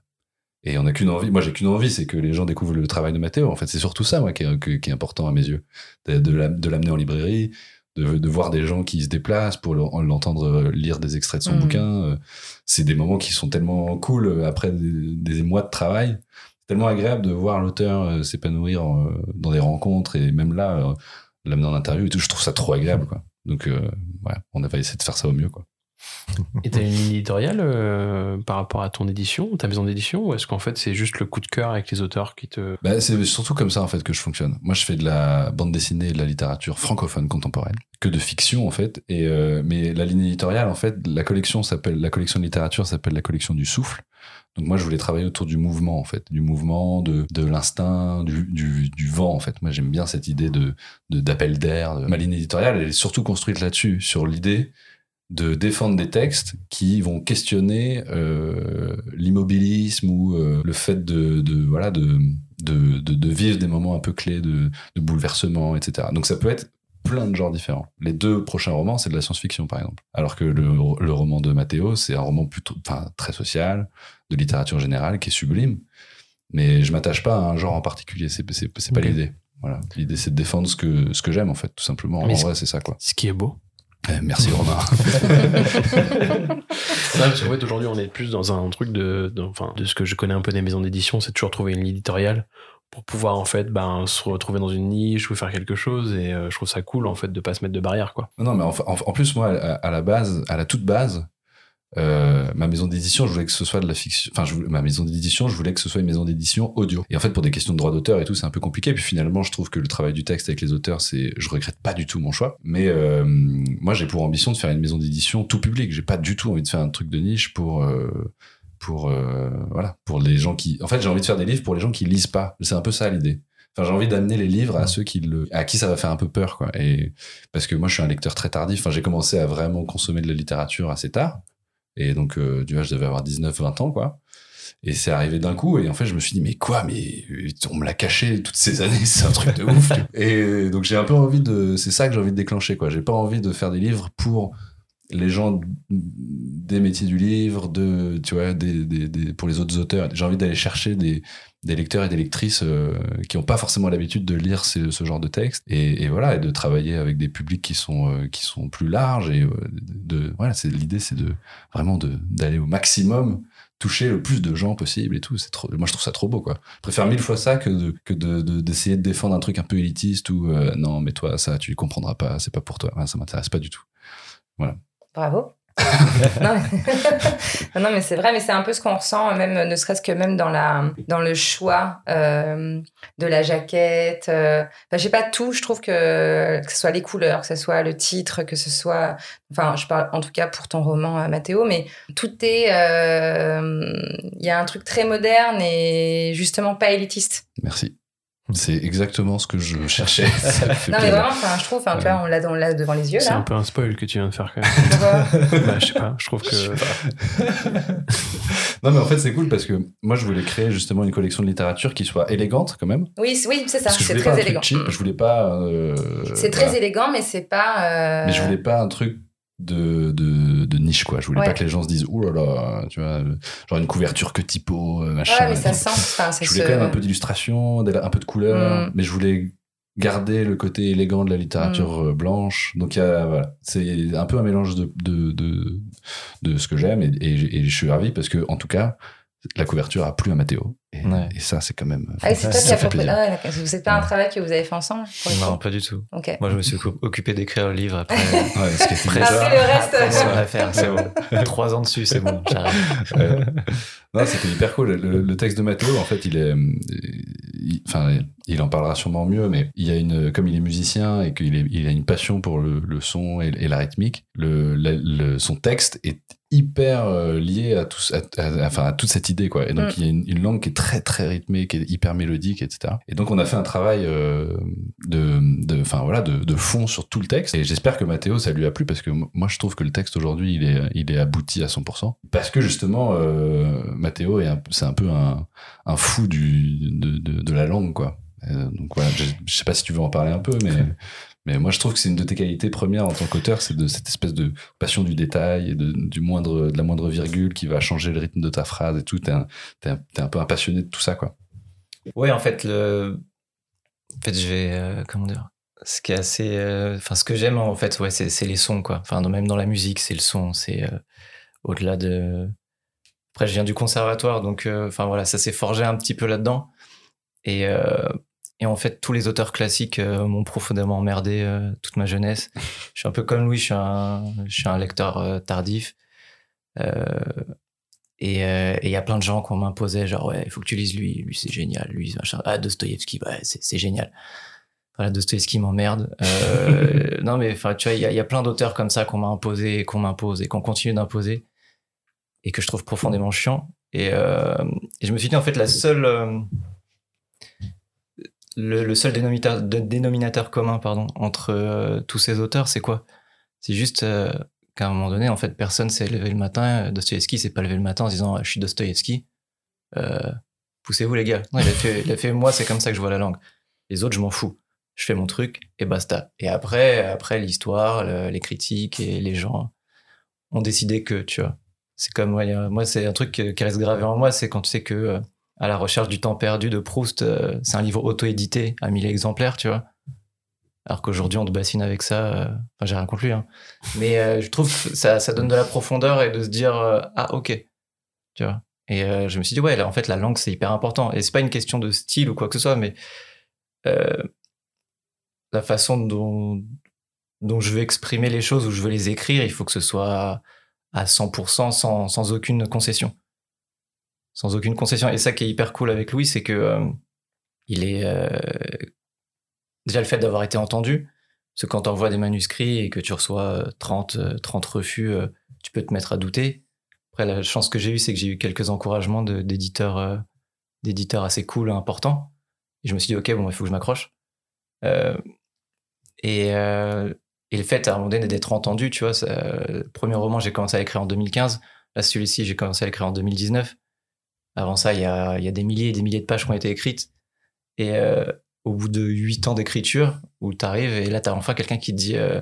Et on a qu'une envie, moi j'ai qu'une envie, c'est que les gens découvrent le travail de Mathéo. En fait, c'est surtout ça, moi, qui est, qui est important à mes yeux. De, de la- de l'amener en librairie, de, de voir des gens qui se déplacent pour le- l'entendre lire des extraits de son Mhm. bouquin. Euh, C'est des moments qui sont tellement cool euh, après des, des mois de travail. C'est tellement agréable de voir l'auteur euh, s'épanouir dans des rencontres et même là, l'amener en interview et tout. Je trouve ça trop agréable, quoi. Donc, euh, ouais, on va essayer de faire ça au mieux, quoi. Et t'as une ligne éditoriale euh, par rapport à ton édition, ta maison d'édition, ou est-ce qu'en fait c'est juste le coup de cœur avec les auteurs qui te. Bah, c'est surtout comme ça en fait que je fonctionne. Moi, je fais de la bande dessinée et de la littérature francophone contemporaine, que de fiction en fait. Et euh, mais la ligne éditoriale en fait, la collection s'appelle la collection de littérature s'appelle la collection du souffle. Donc moi, je voulais travailler autour du mouvement en fait, du mouvement, de, de l'instinct, du, du, vent en fait. Moi, j'aime bien cette idée de- d'appel d'air. Ma ligne éditoriale, elle est surtout construite là-dessus, sur l'idée de défendre des textes qui vont questionner euh, l'immobilisme ou euh, le fait de, de voilà de, de, vivre des moments un peu clés de, de bouleversement, etc. Donc ça peut être plein de genres différents. Les deux prochains romans, c'est de la science-fiction, par exemple. Alors que le, le roman de Matteo, c'est un roman plutôt, enfin, très social, de littérature générale, qui est sublime. Mais je m'attache pas à un genre en particulier. C'est, c'est, c'est pas l'idée. Voilà. L'idée, c'est de défendre ce que, ce que j'aime, en fait, tout simplement. Mais en vrai, c'est ça, quoi. Ce qui est beau. Eh, merci, Romain. Ouais, parce qu'en fait, aujourd'hui, on est plus dans un truc de, de- enfin, de ce que je connais un peu des maisons d'édition, c'est toujours trouver une ligne éditoriale pour pouvoir, en fait, ben, se retrouver dans une niche ou faire quelque chose. Et euh, je trouve ça cool, en fait, de pas se mettre de barrière, quoi. Non, mais en, en- en plus, moi, à, à la base, à la toute base, euh, ma maison d'édition, je voulais que ce soit de la fiction. Enfin, je ma maison d'édition, je voulais que ce soit une maison d'édition audio. Et en fait, pour des questions de droit d'auteur et tout, c'est un peu compliqué. Puis finalement, je trouve que le travail du texte avec les auteurs, c'est, je regrette pas du tout mon choix. Mais euh, moi, j'ai pour ambition de faire une maison d'édition tout public. J'ai pas du tout envie de faire un truc de niche pour. euh, pour euh, voilà pour les gens qui en fait j'ai envie de faire des livres pour les gens qui lisent pas c'est un peu ça l'idée Enfin, j'ai envie d'amener les livres à ceux qui le, à qui ça va faire un peu peur, quoi. Et parce que moi, je suis un lecteur très tardif. Enfin, j'ai commencé à vraiment consommer de la littérature assez tard. Et donc, euh, tu vois, je devais avoir 19, 20 ans, quoi. Et c'est arrivé d'un coup. Et en fait, je me suis dit, mais quoi, mais on me l'a caché toutes ces années. C'est un truc de ouf. et donc, j'ai un peu envie de, c'est ça que j'ai envie de déclencher, quoi. J'ai pas envie de faire des livres pour les gens des métiers du livre, de, tu vois, des, des, des- pour les autres auteurs. J'ai envie d'aller chercher des, des lecteurs et des lectrices euh, qui n'ont pas forcément l'habitude de lire ce, ce genre de texte et, et voilà et de travailler avec des publics qui sont euh, qui sont plus larges et euh, de voilà c'est l'idée c'est de vraiment de d'aller au maximum toucher le plus de gens possible et tout. C'est trop moi je trouve ça trop beau quoi. Je préfère mille fois ça que de que de de- d'essayer de, défendre un truc un peu élitiste ou euh, non mais toi ça tu comprendras pas c'est pas pour toi. Ça m'intéresse pas du tout Bravo. non, mais... non, mais c'est vrai, mais c'est un peu ce qu'on ressent, même ne serait-ce que même dans, la, dans le choix euh, de la jaquette. Euh... Je sais pas tout, je trouve que, que ce soit les couleurs, que ce soit le titre, que ce soit. Enfin, je parle en tout cas pour ton roman, euh, Mathéo, mais tout est. euh, Il y a un truc très moderne et justement pas élitiste. merci c'est exactement ce que je cherchais Non, mais vraiment, enfin, je trouve, enfin, tu Ouais. vois, on l'a on l'a devant les yeux C'est un peu un spoil que tu viens de faire, quand même. Bah, je sais pas, je trouve que. non mais en fait c'est cool parce que moi je voulais créer justement une collection de littérature qui soit élégante quand même Oui, c'est- oui, c'est ça, c'est très élégant. cheap je voulais pas euh, C'est très voilà. élégant, mais c'est pas. euh, mais je voulais pas un truc de, de, de niche quoi je voulais Ouais. pas que les gens se disent oh là là tu vois genre une couverture que typo euh, machin Ouais, mais ça sent. Enfin, c'est je voulais ce- quand même un peu d'illustration un peu de couleur Mm. mais je voulais garder le côté élégant de la littérature Mm. euh, blanche donc il y a, voilà, c'est un peu un mélange de, de, de, de ce que j'aime et, et, et je suis ravi parce que en tout cas la couverture a plu à Mathéo. Et, Ouais. et ça, c'est quand même. Ah, c'est toi qui as fait proposé. plaisir. Ah, ouais, d'accord. C'est pas un travail que vous avez fait ensemble Non, pas du tout. Ok. Moi, je me suis occu- occupé d'écrire le livre après. Ouais, ce qui était Après, bien. Après le reste. Après, sur l'affaire, c'est bon. Trois ans dessus, c'est bon, j'arrête. Ouais. Non, c'était hyper cool. Le, le texte de Mathéo, en fait, il est, enfin, il en parlera sûrement mieux, mais il y a une, comme il est musicien et qu'il est, il a une passion pour le, le son et, et la rythmique, le, la- le- son texte est hyper euh, lié à tout, à, à- enfin, à toute cette idée, quoi. Et donc, Mm. il y a une, une langue qui est très, très rythmée, qui est hyper mélodique, etc. Et donc, on a fait un travail euh, de, de, enfin, voilà, de, de fond sur tout le texte. Et j'espère que Mathéo, ça lui a plu parce que moi, je trouve que le texte aujourd'hui, il est, il est abouti à 100%. Parce que justement, euh, Mathéo c'est un peu un, un fou du, de, de, de la langue, quoi. Euh, donc voilà, je, je sais pas si tu veux en parler un peu, mais, mais moi je trouve que c'est une de tes qualités premières en tant qu'auteur, c'est de cette espèce de passion du détail et de, du moindre, de la moindre virgule qui va changer le rythme de ta phrase et tout. T'es un, t'es un, t'es un peu un passionné de tout ça, quoi. Ouais, en fait, le... en fait, je vais, euh, comment dire, ce qui est assez, euh, enfin, ce que j'aime, en fait, ouais, c'est, les sons, quoi. Enfin, même dans la musique, c'est le son, c'est euh, au-delà de. Après, je viens du conservatoire, donc, enfin, voilà, ça s'est forgé un petit peu là-dedans. Et, et en fait, tous les auteurs classiques euh, m'ont profondément emmerdé euh, toute ma jeunesse. Je suis un peu comme Louis, je suis un, je suis un lecteur euh, tardif. Euh, et euh, il y a plein de gens qu'on m'imposait, genre, ouais, il faut que tu lises lui, lui c'est génial, lui, machin. Ah, Dostoïevski, ouais, c'est c'est génial. Voilà, Dostoïevski m'emmerde. Euh, non, mais enfin, tu vois, il y, a- il y a plein d'auteurs comme ça qu'on m'a imposé, et qu'on m'impose et qu'on continue d'imposer et que je trouve profondément chiant. Et, euh, et je me suis dit, en fait, la seule. Euh, le, le seul dénominateur, dénominateur commun pardon, entre euh, tous ces auteurs, c'est quoi? C'est juste euh, qu'à un moment donné, en fait, personne s'est levé le matin. euh, Dostoïevski s'est pas levé le matin en disant Je suis Dostoïevski. Euh, Poussez-vous, les gars. Non, il, a fait, il a fait Moi, c'est comme ça que je vois la langue. Les autres, je m'en fous. Je fais mon truc et basta. Et après, après l'histoire, le- les critiques et les gens ont décidé que, tu vois. C'est comme, euh, moi, c'est un truc qui reste gravé en moi, c'est quand tu sais que euh, à la recherche du temps perdu de Proust, euh, c'est un livre auto-édité à 1000 exemplaires, tu vois. Alors qu'aujourd'hui, on te bassine avec ça. euh, Enfin, j'ai rien contre lui, hein. Mais euh, je trouve que ça, ça donne de la profondeur et de se dire, ah, ok. Tu vois. Et je me suis dit, ouais, en fait, la langue, c'est hyper important. Et c'est pas une question de style ou quoi que ce soit, mais la façon dont, dont je veux exprimer les choses ou je veux les écrire, il faut que ce soit à 100% sans, sans aucune concession. Sans aucune concession. Et ça qui est hyper cool avec Louis, c'est que euh, il est. euh, déjà le fait d'avoir été entendu, parce que quand tu envoies des manuscrits et que tu reçois euh, 30, euh, 30 refus, tu peux te mettre à douter. Après, la chance que j'ai eue, c'est que j'ai eu quelques encouragements d'éditeurs d'éditeurs assez cool, importants. Et je me suis dit, OK, bon, il faut que je m'accroche. Et, et le fait, à un moment donné, d'être entendu, tu vois, le premier roman, j'ai commencé à l'écrire en 2015. Là, celui-ci, j'ai commencé à l'écrire en 2019. Avant ça, il y a, des milliers et des milliers de pages qui ont été écrites. Et euh, au bout de huit ans d'écriture, où tu arrives et là, tu as enfin quelqu'un qui te dit, euh,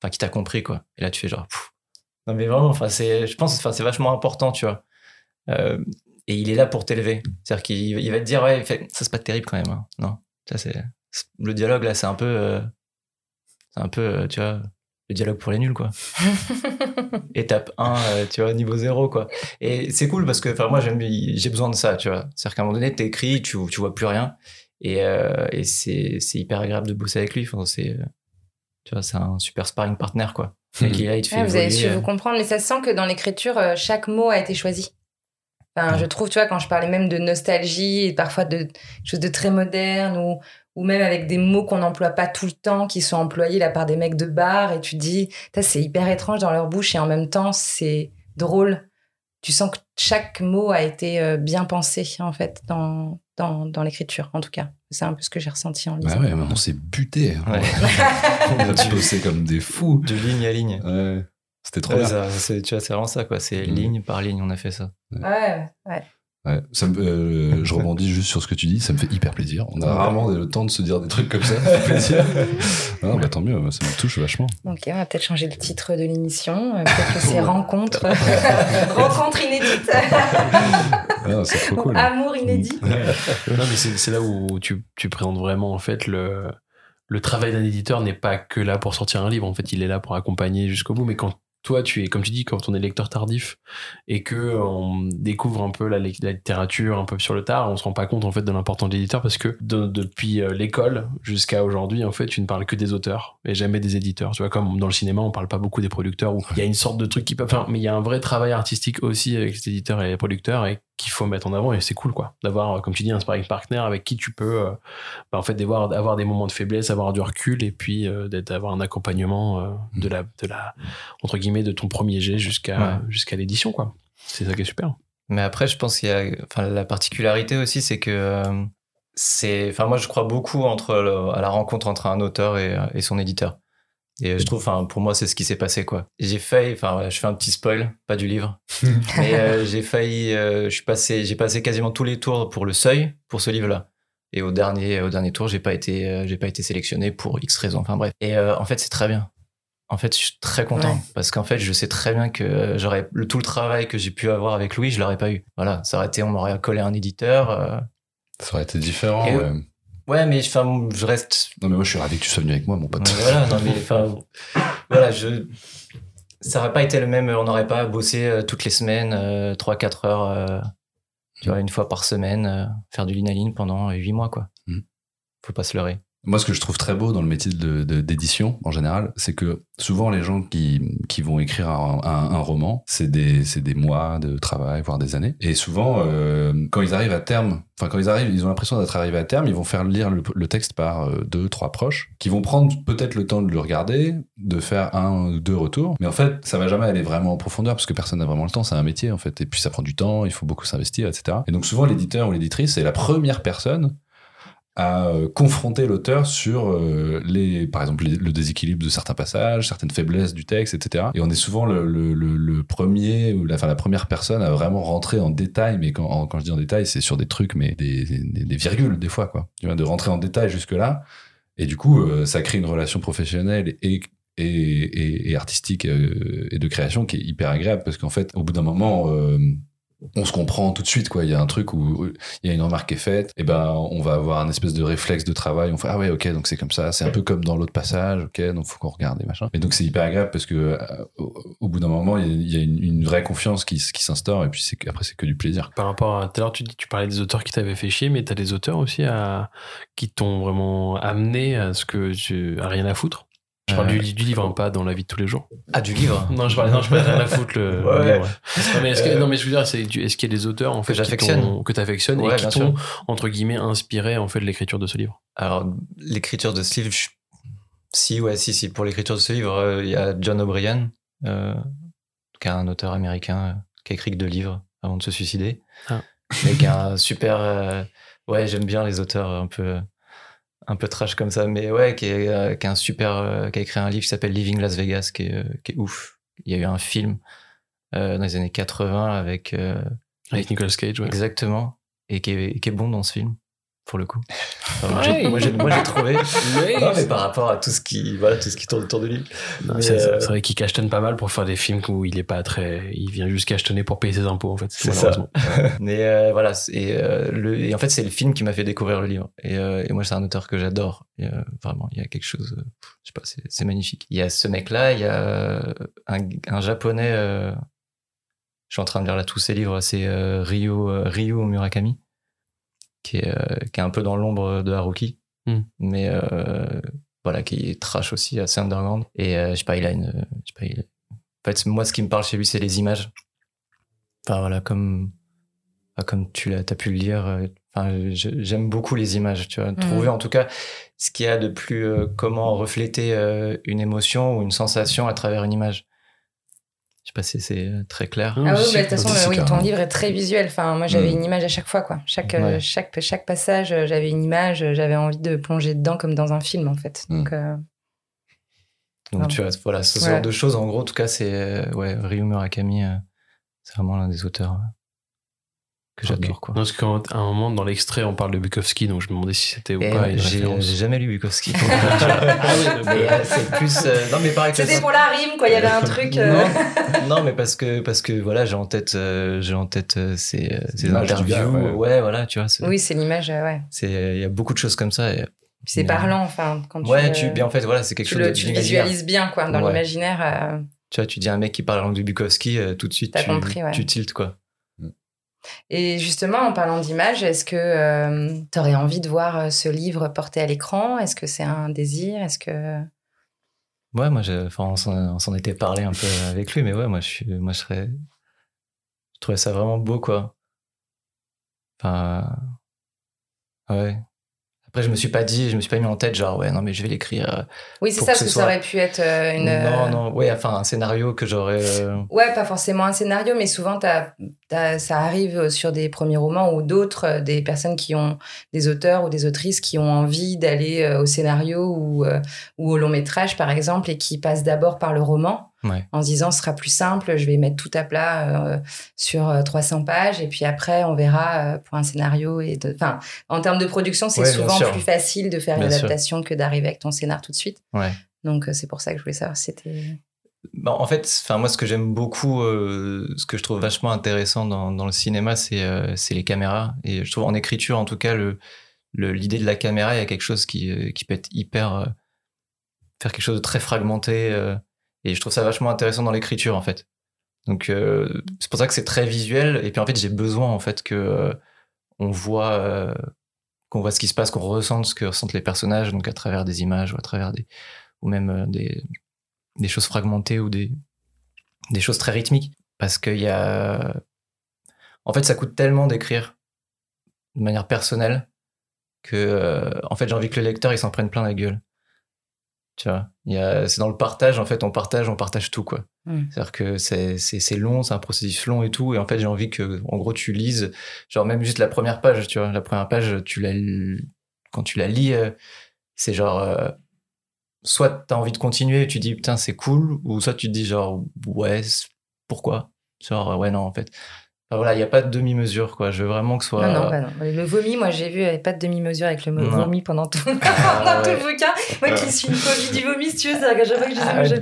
enfin, qui t'a compris, quoi. Et là, tu fais genre, non, mais vraiment, enfin, c'est, je pense, enfin, c'est vachement important, tu vois. Euh, et il est là pour t'élever. C'est-à-dire qu'il il va te dire, ouais, ça, c'est pas terrible quand même. hein. Non, ça, c'est, le dialogue, là, c'est un peu, c'est un peu, tu vois, le dialogue pour les nuls, quoi. Étape 1, tu vois, niveau 0, quoi. Et c'est cool parce que, enfin, moi, j'ai besoin de ça, tu vois. C'est-à-dire qu'à un moment donné, t'écris, tu, tu vois plus rien. Et, euh, et c'est, hyper agréable de bosser avec lui. Enfin, c'est, euh, tu vois, c'est un super sparring partner, quoi. Et qui, là, il te fait Ouais, vous avez su euh, vous comprendre, mais ça se sent que dans l'écriture, euh, chaque mot a été choisi. Enfin, je trouve, tu vois, quand je parlais même de nostalgie et parfois de choses de très moderne ou, ou même avec des mots qu'on n'emploie pas tout le temps, qui sont employés là par des mecs de bar, et tu te dis, c'est hyper étrange dans leur bouche et en même temps, c'est drôle. Tu sens que chaque mot a été euh, bien pensé, en fait, dans, dans, dans l'écriture, en tout cas. C'est un peu ce que j'ai ressenti en lisant. Bah ouais, mais on s'est buté. Ouais. on a bossé comme des fous. de ligne à ligne. Ouais. C'était trop Ouais, bien. ça, c'est- tu vois, c'est vraiment ça, quoi. C'est Mhm. ligne par ligne, on a fait ça. Ouais, ouais. Ouais, ça me- euh, je rebondis juste sur ce que tu dis, ça me fait hyper plaisir. On a Ouais. rarement le temps de se dire des trucs comme ça, ça fait plaisir. bah, tant mieux, ça me touche vachement. Ok, on va peut-être changer le titre de l'émission. Euh, Peut-être que c'est Rencontre. Rencontre inédite. Ah, c'est trop cool. Amour inédit. non, mais c'est c'est là où tu, tu présentes vraiment, en fait, le, le travail d'un éditeur n'est pas que là pour sortir un livre. En fait, il est là pour accompagner jusqu'au bout. Mais quand toi, tu es, comme tu dis, quand on est lecteur tardif et que on découvre un peu la, littérature un peu sur le tard, on se rend pas compte en fait de l'importance de l'éditeur parce que de- depuis euh, l'école jusqu'à aujourd'hui, en fait, tu ne parles que des auteurs et jamais des éditeurs. Tu vois, comme dans le cinéma, on parle pas beaucoup des producteurs où il y a une sorte de truc qui peut, enfin, mais il y a un vrai travail artistique aussi avec les éditeurs et les producteurs et qu'il faut mettre en avant et c'est cool quoi d'avoir euh, comme tu dis un sparring partner avec qui tu peux euh, bah, en fait d'avoir avoir des moments de faiblesse avoir du recul et puis euh, d'avoir un accompagnement euh, de la de la entre guillemets de ton premier jet jusqu'à Ouais. jusqu'à l'édition quoi c'est ça qui est super Mais après, je pense qu'il y a, enfin, la particularité aussi, c'est que c'est, enfin, moi, je crois beaucoup entre le- à la rencontre entre un auteur et, et son éditeur. Et je trouve, enfin, pour moi, c'est ce qui s'est passé, quoi. J'ai failli, enfin, voilà, je fais un petit spoil, pas du livre, mais euh, j'ai failli, euh, je suis passé, j'ai passé quasiment tous les tours pour le seuil pour ce livre-là. Et au dernier, au dernier tour, j'ai pas été, euh, j'ai pas été sélectionné pour X raisons. Enfin bref. Et euh, en fait, c'est très bien. En fait, je suis très content Ouais. parce qu'en fait, je sais très bien que euh, j'aurais le tout le travail que j'ai pu avoir avec Louis, je l'aurais pas eu. Voilà, ça aurait été, on m'aurait collé un éditeur. euh, Ça aurait été différent. Et- ouais. Ouais, mais enfin, je reste. Non, mais moi, je suis ravi que tu sois venu avec moi, mon pote. Ouais, voilà, non mais enfin, voilà, je. Ça aurait pas été le même. On n'aurait pas bossé euh, toutes les semaines, euh, 3-4 heures, euh, tu vois, une fois par semaine, euh, faire du linaline pendant 8 mois, quoi. Mhm. Faut pas se leurrer. Moi, ce que je trouve très beau dans le métier d'édition, en général, c'est que souvent, les gens qui, vont écrire un, roman, c'est des, mois de travail, voire des années. Et souvent, euh, quand ils arrivent à terme, enfin, quand ils arrivent, ils ont l'impression d'être arrivés à terme, ils vont faire lire le, texte par euh, deux, trois proches, qui vont prendre peut-être le temps de le regarder, de faire un ou deux retours. Mais en fait, ça va jamais aller vraiment en profondeur, parce que personne n'a vraiment le temps, c'est un métier, en fait. Et puis, ça prend du temps, il faut beaucoup s'investir, etc. Et donc, souvent, l'éditeur ou l'éditrice, c'est la première personne à euh, confronter l'auteur sur euh, les, par exemple, le déséquilibre de certains passages, certaines faiblesses du texte, etc. Et on est souvent le, premier ou la, enfin, la première personne à vraiment rentrer en détail. Mais quand, quand je dis en détail, c'est sur des trucs, mais des, des, virgules des fois, quoi. Tu vois, de rentrer en détail jusque là. Et du coup, euh, ça crée une relation professionnelle et et, et, artistique et de création qui est hyper agréable parce qu'en fait, au bout d'un moment, on se comprend tout de suite quoi. Il y a un truc où il y a une remarque qui est faite et ben on va avoir un espèce de réflexe de travail. On fait ah ouais ok donc c'est comme ça. C'est un peu comme dans l'autre passage ok donc faut qu'on regarde et machin. Et donc c'est hyper agréable parce que euh, au, bout d'un moment il y a, une, vraie confiance qui, qui s'instaure et puis après c'est que du plaisir. Par rapport à tout à l'heure tu, tu parlais des auteurs qui t'avaient fait chier mais t'as des auteurs aussi qui t'ont vraiment amené à ce que tu à rien à foutre? Je parle Euh, du, du livre hein, pas dans la vie de tous les jours Ah, du livre non je parle non je parle de rien à foutre le, Ouais. le livre, ouais. Non, mais est-ce que, Euh, non mais je veux dire c'est est-ce qu'il y a des auteurs en fait qui j'affectionne. t'ont- que t'affectionnes Ouais, et qui t'ont entre guillemets inspiré en fait de l'écriture de ce livre? Alors, l'écriture de ce livre, je- si, ouais, si, si. Pour l'écriture de ce livre, euh, il y a John O'Brien, euh, qui est un auteur américain euh, qui a écrit que deux livres avant de se suicider. Ah. Mais qui a un super. euh, ouais, j'aime bien les auteurs un peu, un peu trash comme ça, mais ouais, qui, est, euh, qui a un super. euh, qui a écrit un livre qui s'appelle Living Las Vegas, qui est, euh, qui est ouf. Il y a eu un film euh, dans les années 80 avec. euh, avec Nicolas Cage ouais. Exactement. Et qui est, qui est bon dans ce film, pour le coup. Enfin, moi, j'ai- Ouais. moi, j'ai trouvé. Ouais. Non, mais par rapport à tout ce qui, voilà, tout ce qui tourne autour de lui. C'est euh, vrai qu'il cachetonne pas mal pour faire des films où il est pas très il vient juste cachetonner pour payer ses impôts en fait C'est ça. malheureusement. Mais euh, voilà, c'est, euh, le, et en fait, c'est le film qui m'a fait découvrir le livre. Et, euh, et moi, c'est un auteur que j'adore. Et, euh, vraiment, il y a quelque chose, euh, je sais pas, c'est, magnifique. Il y a ce mec-là, il y a un, un japonais. euh, je suis en train de lire là tous ses livres. C'est euh, Ryu, euh, Ryu Murakami, qui est, euh, qui est un peu dans l'ombre de Haruki, Hmm. mais euh, voilà, qui est trash aussi, assez underground. Et euh, je sais pas, il a une, je sais pas, il- en fait, moi, ce qui me parle chez lui, c'est les images. Enfin voilà, comme comme tu l'as, as pu le lire. Enfin, j'aime beaucoup les images. Tu vois, trouver en tout cas ce qu'il y a de plus euh, comment refléter euh, une émotion ou une sensation à travers une image. Je sais pas si c'est très clair. Ah oui, bah, de toute façon, oui, ton livre est très visuel. Enfin, moi, j'avais Mm. une image à chaque fois, quoi. Chaque, euh, Ouais. chaque, chaque passage, euh, j'avais une image. euh, J'avais envie de plonger dedans comme dans un film, en fait. Mm. Donc, euh, Donc tu vois, voilà, ce genre de choses. En gros, en tout cas, c'est ouais, Ryu Murakami, c'est vraiment l'un des auteurs euh, que j'adore. Quoi. Non, parce qu'à un moment dans l'extrait on parle de Bukowski donc je me demandais si c'était ou Et pas une j'ai jamais lu Bukowski. Ah euh, euh, c'est plus. euh, non, mais pareil. C'était pour la rime, quoi. Il y avait un truc. euh, non, non, mais parce que parce que voilà, j'ai en tête, euh, j'ai en tête euh, ces, euh, ces interviews. gars, ouais. ouais. voilà, tu vois. Oui, c'est l'image, euh, ouais. C'est il y a beaucoup de choses comme ça. Et, c'est parlant, enfin, quand tu. ouais, tu bien en fait voilà, c'est quelque tu chose le, de tu le visualises bien, quoi. Dans Ouais. l'imaginaire, euh, Tu vois, tu dis un mec qui parle la langue de Bukowski, euh, tout de suite, T'as tu, compris, ouais. tu tiltes, quoi. Et justement, en parlant d'image, est-ce que tu aurais envie de voir euh, ce livre porté à l'écran? Est-ce que c'est un désir? Est-ce que Ouais, moi, enfin, on s'en on s'en était parlé un peu avec lui, mais ouais, moi, je suis, moi, je serais, je trouvais ça vraiment beau, quoi. Enfin, ouais. Après, je me suis pas dit, je me suis pas mis en tête, genre, ouais, non, mais je vais l'écrire. euh, oui, c'est ça, que parce ce que ça aurait pu être euh, une. Non, non, ouais, enfin, un scénario que j'aurais. euh, Ouais, pas forcément un scénario, mais souvent t'as- ça arrive sur des premiers romans ou d'autres, euh, des personnes qui ont, des auteurs ou des autrices qui ont envie d'aller euh, au scénario ou, euh, ou au long métrage, par exemple, et qui passent d'abord par le roman Ouais. en se disant ce sera plus simple, je vais mettre tout à plat euh, sur euh, 300 pages, et puis après on verra euh, pour un scénario. et Enfin, en termes de production, c'est Ouais, souvent plus facile de faire une sûr. adaptation que d'arriver avec ton scénar tout de suite. Ouais. Donc euh, c'est pour ça que je voulais savoir si c'était. Bah, en fait, enfin moi, ce que j'aime beaucoup, euh, ce que je trouve vachement intéressant dans, dans le cinéma, c'est euh, les caméras. Et je trouve en écriture, en tout cas, le le- l'idée de la caméra, il y a quelque chose qui euh, qui peut être hyper euh, faire quelque chose de très fragmenté. Et je trouve ça vachement intéressant dans l'écriture, en fait. Donc euh, c'est pour ça que c'est très visuel. Et puis en fait, j'ai besoin en fait que euh, on voit euh, qu'on voit ce qui se passe, qu'on ressente ce que ressentent les personnages, donc à travers des images ou à travers des ou même euh, des des choses fragmentées ou des, des choses très rythmiques. Parce qu'il y a. En fait, ça coûte tellement d'écrire de manière personnelle que, euh, en fait, j'ai envie que le lecteur il s'en prenne plein la gueule. Tu vois, c'est dans le partage, en fait, on partage, on partage tout, quoi. Mm. C'est-à-dire que c'est, long, c'est un processus long et tout. Et en fait, j'ai envie que, en gros, tu lises, genre, même juste la première page, tu vois. La première page, tu la, quand tu la lis, euh, c'est genre, euh, soit t'as envie de continuer et tu dis putain c'est cool ou soit tu te dis genre ouais pourquoi? Genre ouais non en fait Enfin, voilà il n'y a pas de demi-mesure quoi je veux vraiment que ce soit Non, non, bah non. Le vomi, moi j'ai vu, il n'y avait pas de demi-mesure avec le mot Non. vomi pendant tout, pendant Ah, tout le bouquin. Moi qui suis une phobie du vomi, si tu veux, c'est à chaque fois que je dis ça, Ah, je-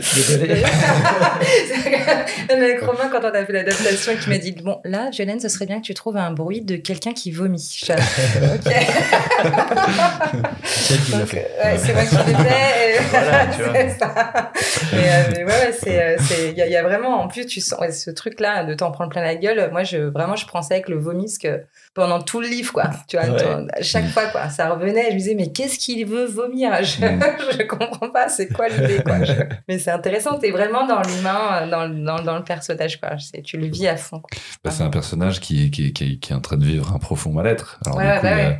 avec Romain, quand on a fait l'adaptation, qui m'a dit Bon, là, Violaine, ce serait bien que tu trouves un bruit de quelqu'un qui vomit. Je Ok. C'est elle qui l'a fait. ouais, c'est moi qui l'ai fait. et Voilà, tu vois. c'est ça. Mais, euh, mais ouais, ouais, c'est, euh, il y, a- il y a vraiment, en plus, tu sens ouais, ce truc-là de t'en prendre plein la gueule. Moi, je, vraiment, je prends ça avec le vomi, parce que pendant tout le livre, quoi, tu vois, Ouais. chaque fois, quoi, ça revenait, je me disais, mais qu'est-ce qu'il veut vomir? Je, Mm. je comprends pas, c'est quoi l'idée, quoi. Je- Mais c'est intéressant, t'es vraiment dans l'humain, dans, le- dans, dans le personnage, quoi. Tu le vis à fond. Bah, c'est un personnage qui, qui, qui, qui est en train de vivre un profond mal-être. Alors, Ouais, du coup, bah ouais.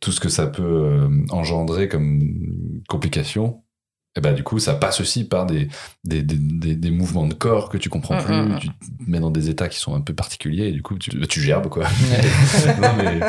tout ce que ça peut euh, engendrer comme complications, et bah, du coup, ça passe aussi par des, des, des, des, des mouvements de corps que tu comprends Mm, plus, mm, mm. tu te mets dans des états qui sont un peu particuliers, et du coup, tu, tu gerbes, quoi. non, mais,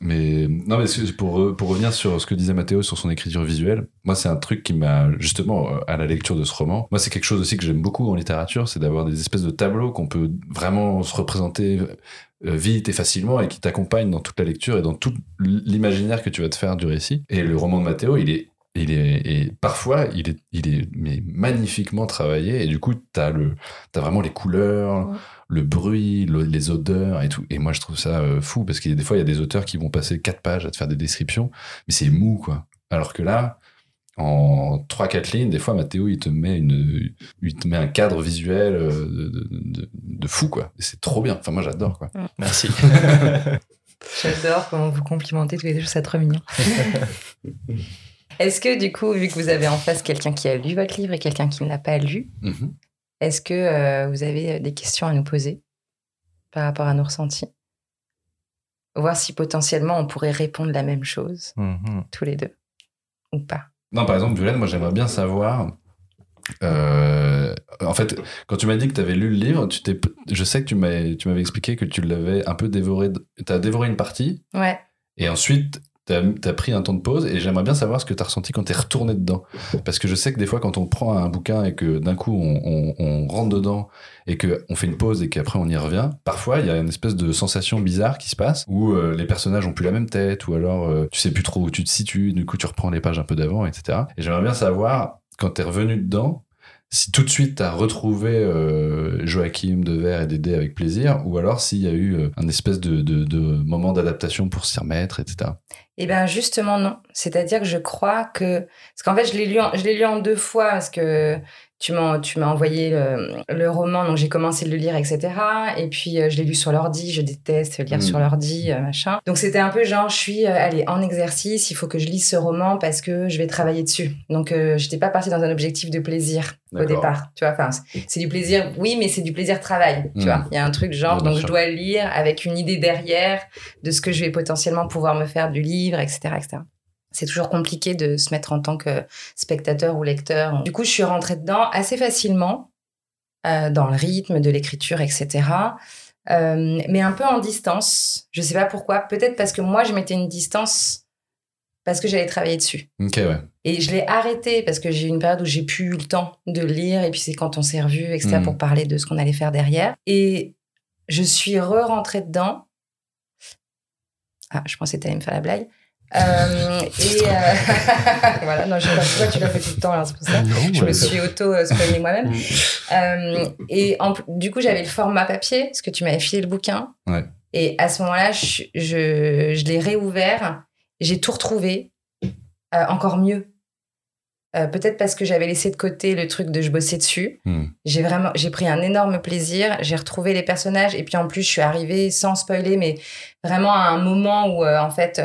mais, non, mais pour, re- pour revenir sur ce que disait Mathéo sur son écriture visuelle, moi, c'est un truc qui m'a, justement, euh, à la lecture de ce roman, moi, c'est quelque chose aussi que j'aime beaucoup en littérature, c'est d'avoir des espèces de tableaux qu'on peut vraiment se représenter euh, vite et facilement et qui t'accompagnent dans toute la lecture et dans tout l'imaginaire que tu vas te faire du récit. Et le roman de Mathéo, il est il est et parfois il est il est mais magnifiquement travaillé. Et du coup t'as le t'as vraiment les couleurs Ouais. le bruit le- les odeurs et tout. Et moi je trouve ça euh, fou parce a des fois il y a des auteurs qui vont passer quatre pages à te faire des descriptions mais c'est mou quoi. Alors que là en trois quatre lignes des fois Mathéo il te met une il te met un cadre visuel euh, de, de, de- de fou quoi. Et c'est trop bien. Enfin moi j'adore quoi. Merci. J'adore comment vous complimentez tous les deux, ça trop mignon. Est-ce que du coup, vu que vous avez en face quelqu'un qui a lu votre livre et quelqu'un qui ne l'a pas lu, Mhm. est-ce que euh, vous avez des questions à nous poser par rapport à nos ressentis? Voir si potentiellement on pourrait répondre la même chose, Mhm. tous les deux, ou pas. Non, par exemple, Violaine, moi j'aimerais bien savoir. euh, en fait, quand tu m'as dit que tu avais lu le livre, tu t'es, je sais que tu m'avais, tu m'avais expliqué que tu l'avais un peu dévoré. Tu as dévoré une partie Ouais. et ensuite tu as, pris un temps de pause et j'aimerais bien savoir ce que tu as ressenti quand tu es retourné dedans. Parce que je sais que des fois, quand on prend un bouquin et que d'un coup on, rentre dedans et qu'on fait une pause et qu'après on y revient, parfois il y a une espèce de sensation bizarre qui se passe où euh, les personnages ont plus la même tête ou alors euh, tu sais plus trop où tu te situes, du coup tu reprends les pages un peu d'avant, etc. Et j'aimerais bien savoir, quand tu es revenu dedans, si tout de suite tu as retrouvé euh, Joachim, Devers et Dédé avec plaisir, ou alors s'il y a eu euh, un espèce de, moment d'adaptation pour s'y remettre, etc. Eh bien, justement, non. C'est-à-dire que je crois que... Parce qu'en fait, je l'ai lu, je l'ai lu en deux fois, parce que tu m'as tu m'as envoyé le, le roman, donc j'ai commencé de le lire, etc. Et puis euh, je l'ai lu sur l'ordi, je déteste lire Mm. sur l'ordi, euh, machin. Donc c'était un peu genre, je suis, euh, allez, en exercice, il faut que je lise ce roman parce que je vais travailler dessus. Donc euh, j'étais pas partie dans un objectif de plaisir au départ, tu vois. Enfin, c'est- c'est du plaisir, oui, mais c'est du plaisir travail, tu Mm. vois. Il y a un truc genre, donc je dois lire avec une idée derrière de ce que je vais potentiellement pouvoir me faire du livre, etc., etc. C'est toujours compliqué de se mettre en tant que spectateur ou lecteur. Du coup, je suis rentrée dedans assez facilement, euh, dans le rythme de l'écriture, etc. Euh, mais un peu en distance. Je sais pas pourquoi. Peut-être parce que moi, je mettais une distance parce que j'allais travailler dessus. Ok, ouais. Et je l'ai arrêté parce que j'ai eu une période où j'ai plus eu le temps de lire. Et puis c'est quand on s'est revu, etc., Mm. pour parler de ce qu'on allait faire derrière. Et je suis re-rentrée dedans. Ah, je pensais que tu allais me faire la blague. Euh, et euh, voilà, non, je sais pas pourquoi tu l'as fait tout le temps, alors c'est pour ça. Non, Je ouais. me suis auto-spoilé moi-même. Mm. Euh, et en- du coup, j'avais le format papier, parce que tu m'avais filé le bouquin. Ouais. Et à ce moment-là, je, je, je l'ai réouvert. J'ai tout retrouvé encore mieux. Peut-être parce que j'avais laissé de côté le truc de je bossais dessus. Hmm. J'ai vraiment, j'ai pris un énorme plaisir. J'ai retrouvé les personnages et puis en plus, je suis arrivée sans spoiler, mais vraiment à un moment où en fait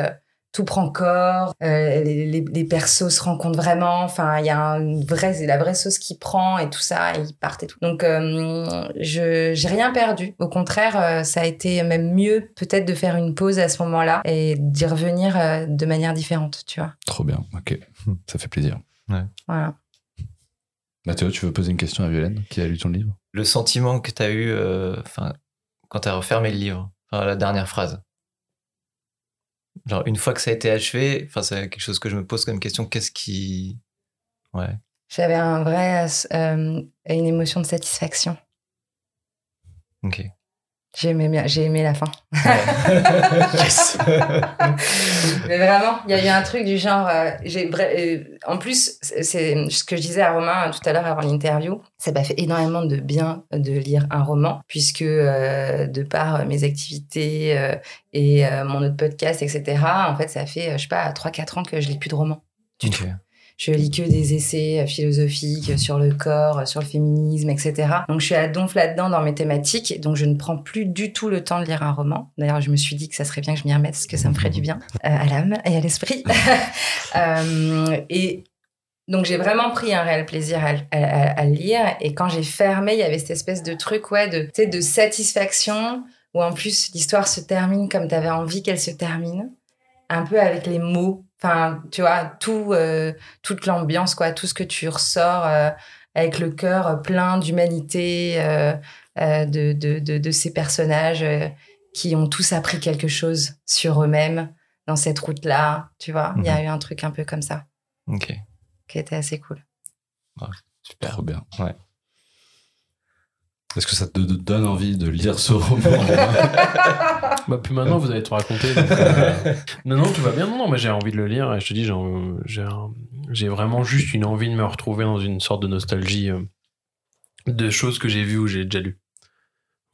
tout prend corps, euh, les, les, les persos se rencontrent vraiment. Enfin, il y a une vraie, c'est la vraie sauce qui prend et tout ça, et ils partent et tout. Donc, euh, je j'ai rien perdu. Au contraire, euh, ça a été même mieux peut-être de faire une pause à ce moment-là et d'y revenir euh, de manière différente, tu vois. Trop bien. Ok. Ça fait plaisir. Voilà. Mathéo, tu veux poser une question à Violaine qui a lu ton livre? Le sentiment que tu as eu euh, enfin, quand tu as refermé le livre, la dernière phrase. Genre, une fois que ça a été achevé, enfin, c'est quelque chose que je me pose comme question. Qu'est-ce qui. Ouais. J'avais un vrai, euh, une émotion de satisfaction. Ok. J'ai aimé, bien- j'ai aimé la fin. Mais vraiment, il y a eu un truc du genre. euh, j'ai euh, en plus, c'est ce que je disais à Romain tout à l'heure avant l'interview. Ça m'a fait énormément de bien de lire un roman, puisque euh, de par mes activités euh, et euh, mon autre podcast, etc., en fait, ça fait, euh, je sais pas, 3-4 ans que je lis plus de romans. Du Ok. tout. Je lis que des essais euh, philosophiques euh, sur le corps, euh, sur le féminisme, etc. Donc je suis à donf là-dedans dans mes thématiques, donc je ne prends plus du tout le temps de lire un roman. D'ailleurs, je me suis dit que ça serait bien que je m'y remette, parce que ça me ferait du bien euh, à l'âme et à l'esprit. Euh, et donc j'ai vraiment pris un réel plaisir à, à- lire. Et quand j'ai fermé, il y avait cette espèce de truc, ouais, de, de satisfaction, où en plus l'histoire se termine comme tu avais envie qu'elle se termine, un peu avec les mots. Enfin, tu vois, tout, euh, toute l'ambiance, quoi, tout ce que tu ressors euh, avec le cœur plein d'humanité, euh, de, de, de, de ces personnages qui ont tous appris quelque chose sur eux-mêmes dans cette route-là, tu vois. Il y a eu un truc un peu comme ça Ok. qui était assez cool. Super. Bien. Ouais. Est-ce que ça te donne envie de lire ce roman Bah, puis maintenant, vous allez te raconter. donc, euh, Non, non, tout va bien. Non, non, mais j'ai envie de le lire et je te dis, j'ai vraiment juste une envie de me retrouver dans une sorte de nostalgie euh, de choses que j'ai vues ou j'ai déjà lues.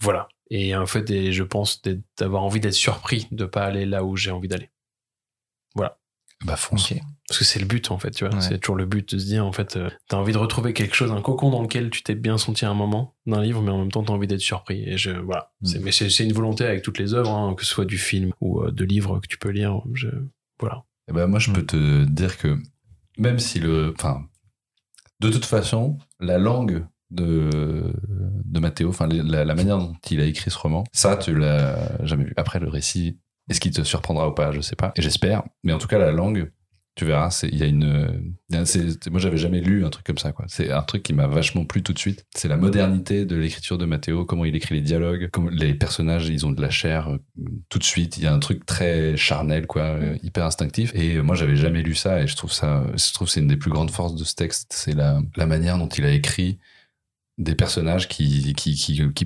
Voilà. Et en fait, et je pense d'avoir envie d'être surpris de pas aller là où j'ai envie d'aller. Bah fonce. Parce que c'est le but, en fait, tu vois. Ouais. C'est toujours le but de se dire, en fait, euh, t'as envie de retrouver quelque chose, un cocon dans lequel tu t'es bien senti à un moment d'un livre, mais en même temps, t'as envie d'être surpris. Et je, voilà. Mm. C'est, mais c'est, c'est une volonté avec toutes les œuvres, hein, que ce soit du film ou euh, de livres que tu peux lire. Je, voilà. Eh ben, moi, je peux te dire que même si le. Enfin, de toute façon, la langue de, de Mathéo, enfin, la, la manière dont il a écrit ce roman, ça, tu l'as jamais vu. Après, le récit, est-ce qu'il te surprendra ou pas Je sais pas. Et j'espère. Mais en tout cas, la langue, tu verras, c'est- il y a une. moi, j'avais jamais lu un truc comme ça. C'est un truc qui m'a vachement plu tout de suite. C'est la modernité de l'écriture de Mathéo, comment il écrit les dialogues, comment les personnages, ils ont de la chair euh, tout de suite. Il y a un truc très charnel, quoi, euh, hyper instinctif. Et euh, moi, j'avais jamais lu ça, et je trouve ça, je trouve c'est une des plus grandes forces de ce texte, c'est la, manière dont il a écrit des personnages qui,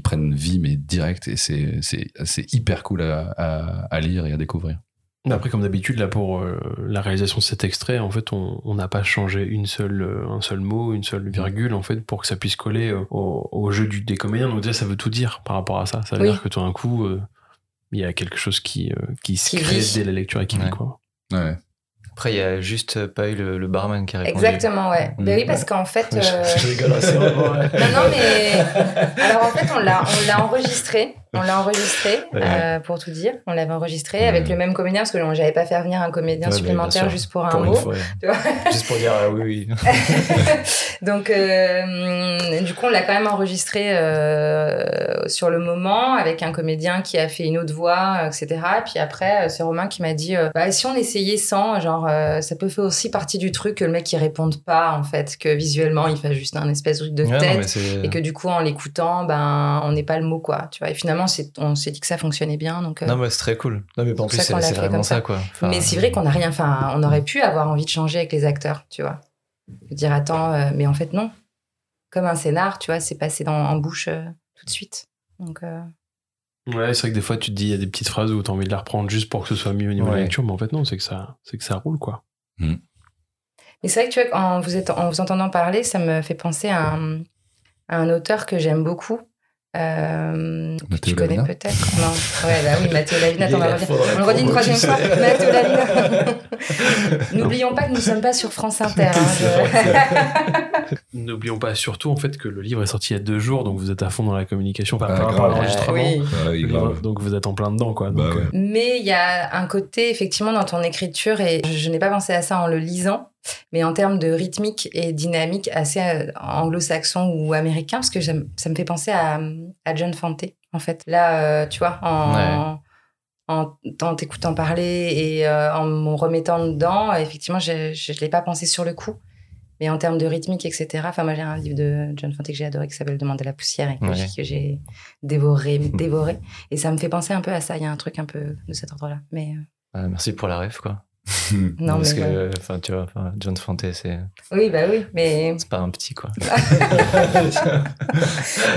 prennent vie, mais direct, et c'est, hyper cool à lire et à découvrir. Après, comme d'habitude, là, pour euh, la réalisation de cet extrait, en fait, on n'a pas changé une seule, euh, un seul mot, une seule virgule, en fait, pour que ça puisse coller euh, au, au jeu du, des comédiens. Donc, déjà, ça veut tout dire par rapport à ça. Ça veut Oui. dire que tout d'un coup, euh, il y a quelque chose qui, euh, qui se Qui crée vit. dès la lecture et qui Ouais. vit, quoi. Ouais. Après, il y a juste pas eu le, le barman qui a répondu. Exactement, ouais. Ben oui, parce qu'en fait. Je, euh, je rigole assez vraiment, ouais. Non, non, mais. Alors en fait, on l'a, on l'a enregistré. On l'a enregistré, euh, pour tout dire. On l'avait enregistré Mhm. avec le même comédien, parce que j'avais pas fait venir un comédien Ouais, bien supplémentaire juste pour un Pour mot. fois, ouais. tu vois. Juste pour dire ah oui, oui. Donc, euh, du coup, on l'a quand même enregistré euh, sur le moment avec un comédien qui a fait une autre voix, euh, etc. Puis après, euh, c'est Romain qui m'a dit, euh, bah, si on essayait sans, genre, euh, ça peut faire aussi partie du truc que le mec il réponde pas, en fait, que visuellement il fasse juste un espèce de truc de Ouais, non, tête. Et que du coup, en l'écoutant, ben, on n'est pas le mot, quoi. Tu vois. Et finalement, on s'est dit que ça fonctionnait bien. Donc, euh, Non, mais c'est très cool. Non, mais en pour plus, ça c'est vraiment ça, ça. quoi. Enfin, mais c'est vrai qu'on n'a rien. Enfin, on aurait pu avoir envie de changer avec les acteurs, tu vois. De dire, attends, euh, mais en fait, non. Comme un scénar, tu vois, c'est passé dans, en bouche euh, tout de suite. Donc, euh, Ouais, c'est vrai que des fois, tu te dis, il y a des petites phrases où tu as envie de la reprendre juste pour que ce soit mieux au niveau de la lecture, mais en fait, non, c'est que ça, c'est que ça roule, quoi. Mais c'est vrai que tu vois, en vous, êtes- en vous entendant parler, ça me fait penser à un, à un auteur que j'aime beaucoup. Euh, que tu connais peut-être Non. Ouais, bah oui, Mathéo Lavina. Attends, on, va on le redit une troisième fois. Mathéo Lavina. N'oublions pas que nous ne sommes pas sur France Inter. hein, je- N'oublions pas surtout, en fait, que le livre est sorti il y a deux jours, donc vous êtes à fond dans la communication, enfin, Ah, par rapport à l'enregistrement. oui. Ah donc vous êtes en plein dedans, quoi. Bah donc, ouais. euh, Mais il y a un côté, effectivement, dans ton écriture, et je, je n'ai pas pensé à ça en le lisant, mais en termes de rythmique et dynamique assez euh, anglo-saxon ou américain, parce que ça me fait penser à, à John Fante, en fait. Là, euh, tu vois, en, Ouais. en, en t'écoutant parler et euh, en me remettant dedans, effectivement, je ne l'ai pas pensé sur le coup. Mais en termes de rythmique, etc. Enfin, moi, j'ai un livre de John Fante que j'ai adoré qui s'appelle Demander la poussière et que Ouais. j'ai- dévoré, dévoré. Et ça me fait penser un peu à ça. Il y a un truc un peu de cet ordre-là. Mais euh, Ouais, merci pour la ref, quoi. Non, Parce mais que, enfin, tu vois, John Fante, c'est oui, bah oui, mais c'est pas un petit, quoi.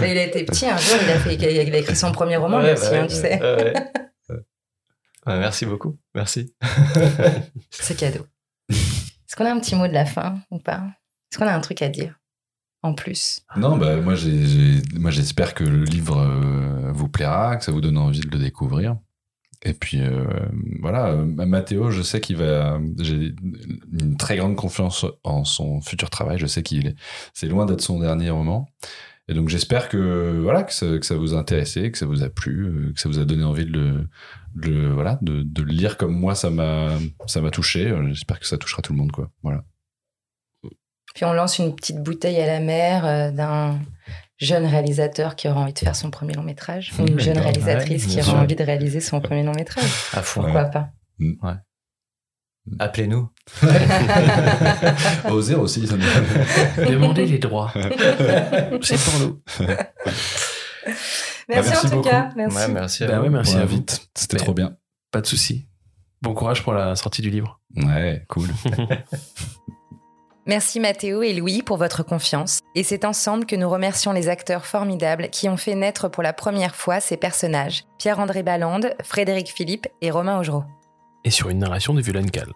mais il a été petit un jour. Il a fait, il a écrit son premier roman lui Ouais, aussi, bah hein, ouais, tu sais. ouais, ouais. Ouais, merci beaucoup. Merci. C'est cadeau. Est-ce qu'on a un petit mot de la fin ou pas? Est-ce qu'on a un truc à dire en plus? Non, bah, moi, j'ai, j'ai- moi, j'espère que le livre euh, vous plaira, que ça vous donne envie de le découvrir. Et puis, euh, voilà, euh, Mathéo, je sais qu'il va. J'ai une très grande confiance en son futur travail. Je sais qu'il est. C'est loin d'être son dernier roman. Et donc, j'espère que, voilà, que ça, vous a intéressé, que ça vous a plu, euh, que ça vous a donné envie de le. voilà, de, lire comme moi, ça m'a, ça m'a touché. J'espère que ça touchera tout le monde, quoi. Voilà. Puis on lance une petite bouteille à la mer d'un jeune réalisateur qui aura envie de faire son premier long métrage, ou une jeune réalisatrice ouais, qui aura sûr. envie de réaliser son premier long métrage. À fond. Pourquoi pas Appelez-nous. Oser aussi, ça me- Demandez les droits. c'est pour nous. Merci, merci en tout beaucoup. cas. Merci. Ouais, merci à Bah vous. ouais, merci Ouais, à vous. vite. C'était trop bien. Pas de souci. Bon courage pour la sortie du livre. Ouais, cool. Merci Mathéo et Louis pour votre confiance. Et c'est ensemble que nous remercions les acteurs formidables qui ont fait naître pour la première fois ces personnages. Pierre-André Balland, Frédéric Philippe et Romain Augereau. Et sur une narration de Violaine Cal.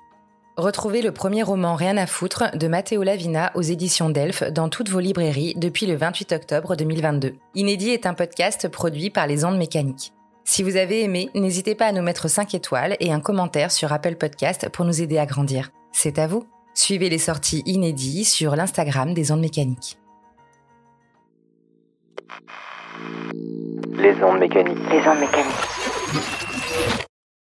Retrouvez le premier roman Rien à foutre de Matteo Lavina aux éditions Delphes dans toutes vos librairies depuis le 28 octobre 2022. Inédit est un podcast produit par les ondes mécaniques. Si vous avez aimé, n'hésitez pas à nous mettre 5 étoiles et un commentaire sur Apple Podcast pour nous aider à grandir. C'est à vous. Suivez les sorties inédits sur l'Instagram des ondes mécaniques. Les ondes mécaniques. Les ondes mécaniques.